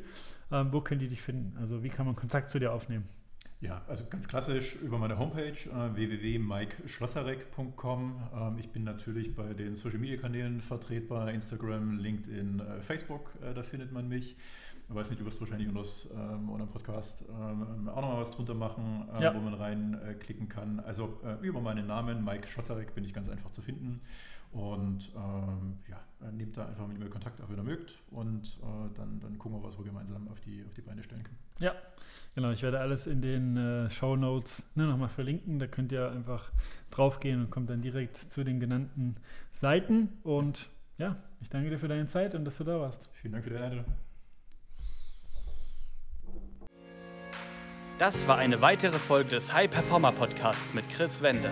Ähm, wo können die dich finden? Also wie kann man Kontakt zu dir aufnehmen? Ja, also ganz klassisch über meine Homepage äh, www.mikeschlosserek.com. Ähm, ich bin natürlich bei den Social Media Kanälen vertretbar, Instagram, LinkedIn, äh, Facebook, äh, da findet man mich. Ich weiß nicht, du wirst wahrscheinlich unter, ähm, Podcast ähm, auch nochmal was drunter machen, äh, Ja. wo man reinklicken klicken kann. Also über meinen Namen, Mike Schlossarek, bin ich ganz einfach zu finden. Und ähm, ja, nehmt da einfach mit mir Kontakt auf, wenn ihr mögt. Und äh, dann, dann gucken wir, was wir gemeinsam auf die, auf die Beine stellen können. Ja, genau. Ich werde alles in den äh, Show Notes ne, nochmal verlinken. Da könnt ihr einfach draufgehen und kommt dann direkt zu den genannten Seiten. Und ja, ich danke dir für deine Zeit und dass du da warst. Vielen Dank für die Einladung. Das war eine weitere Folge des High Performer Podcasts mit Chris Wende.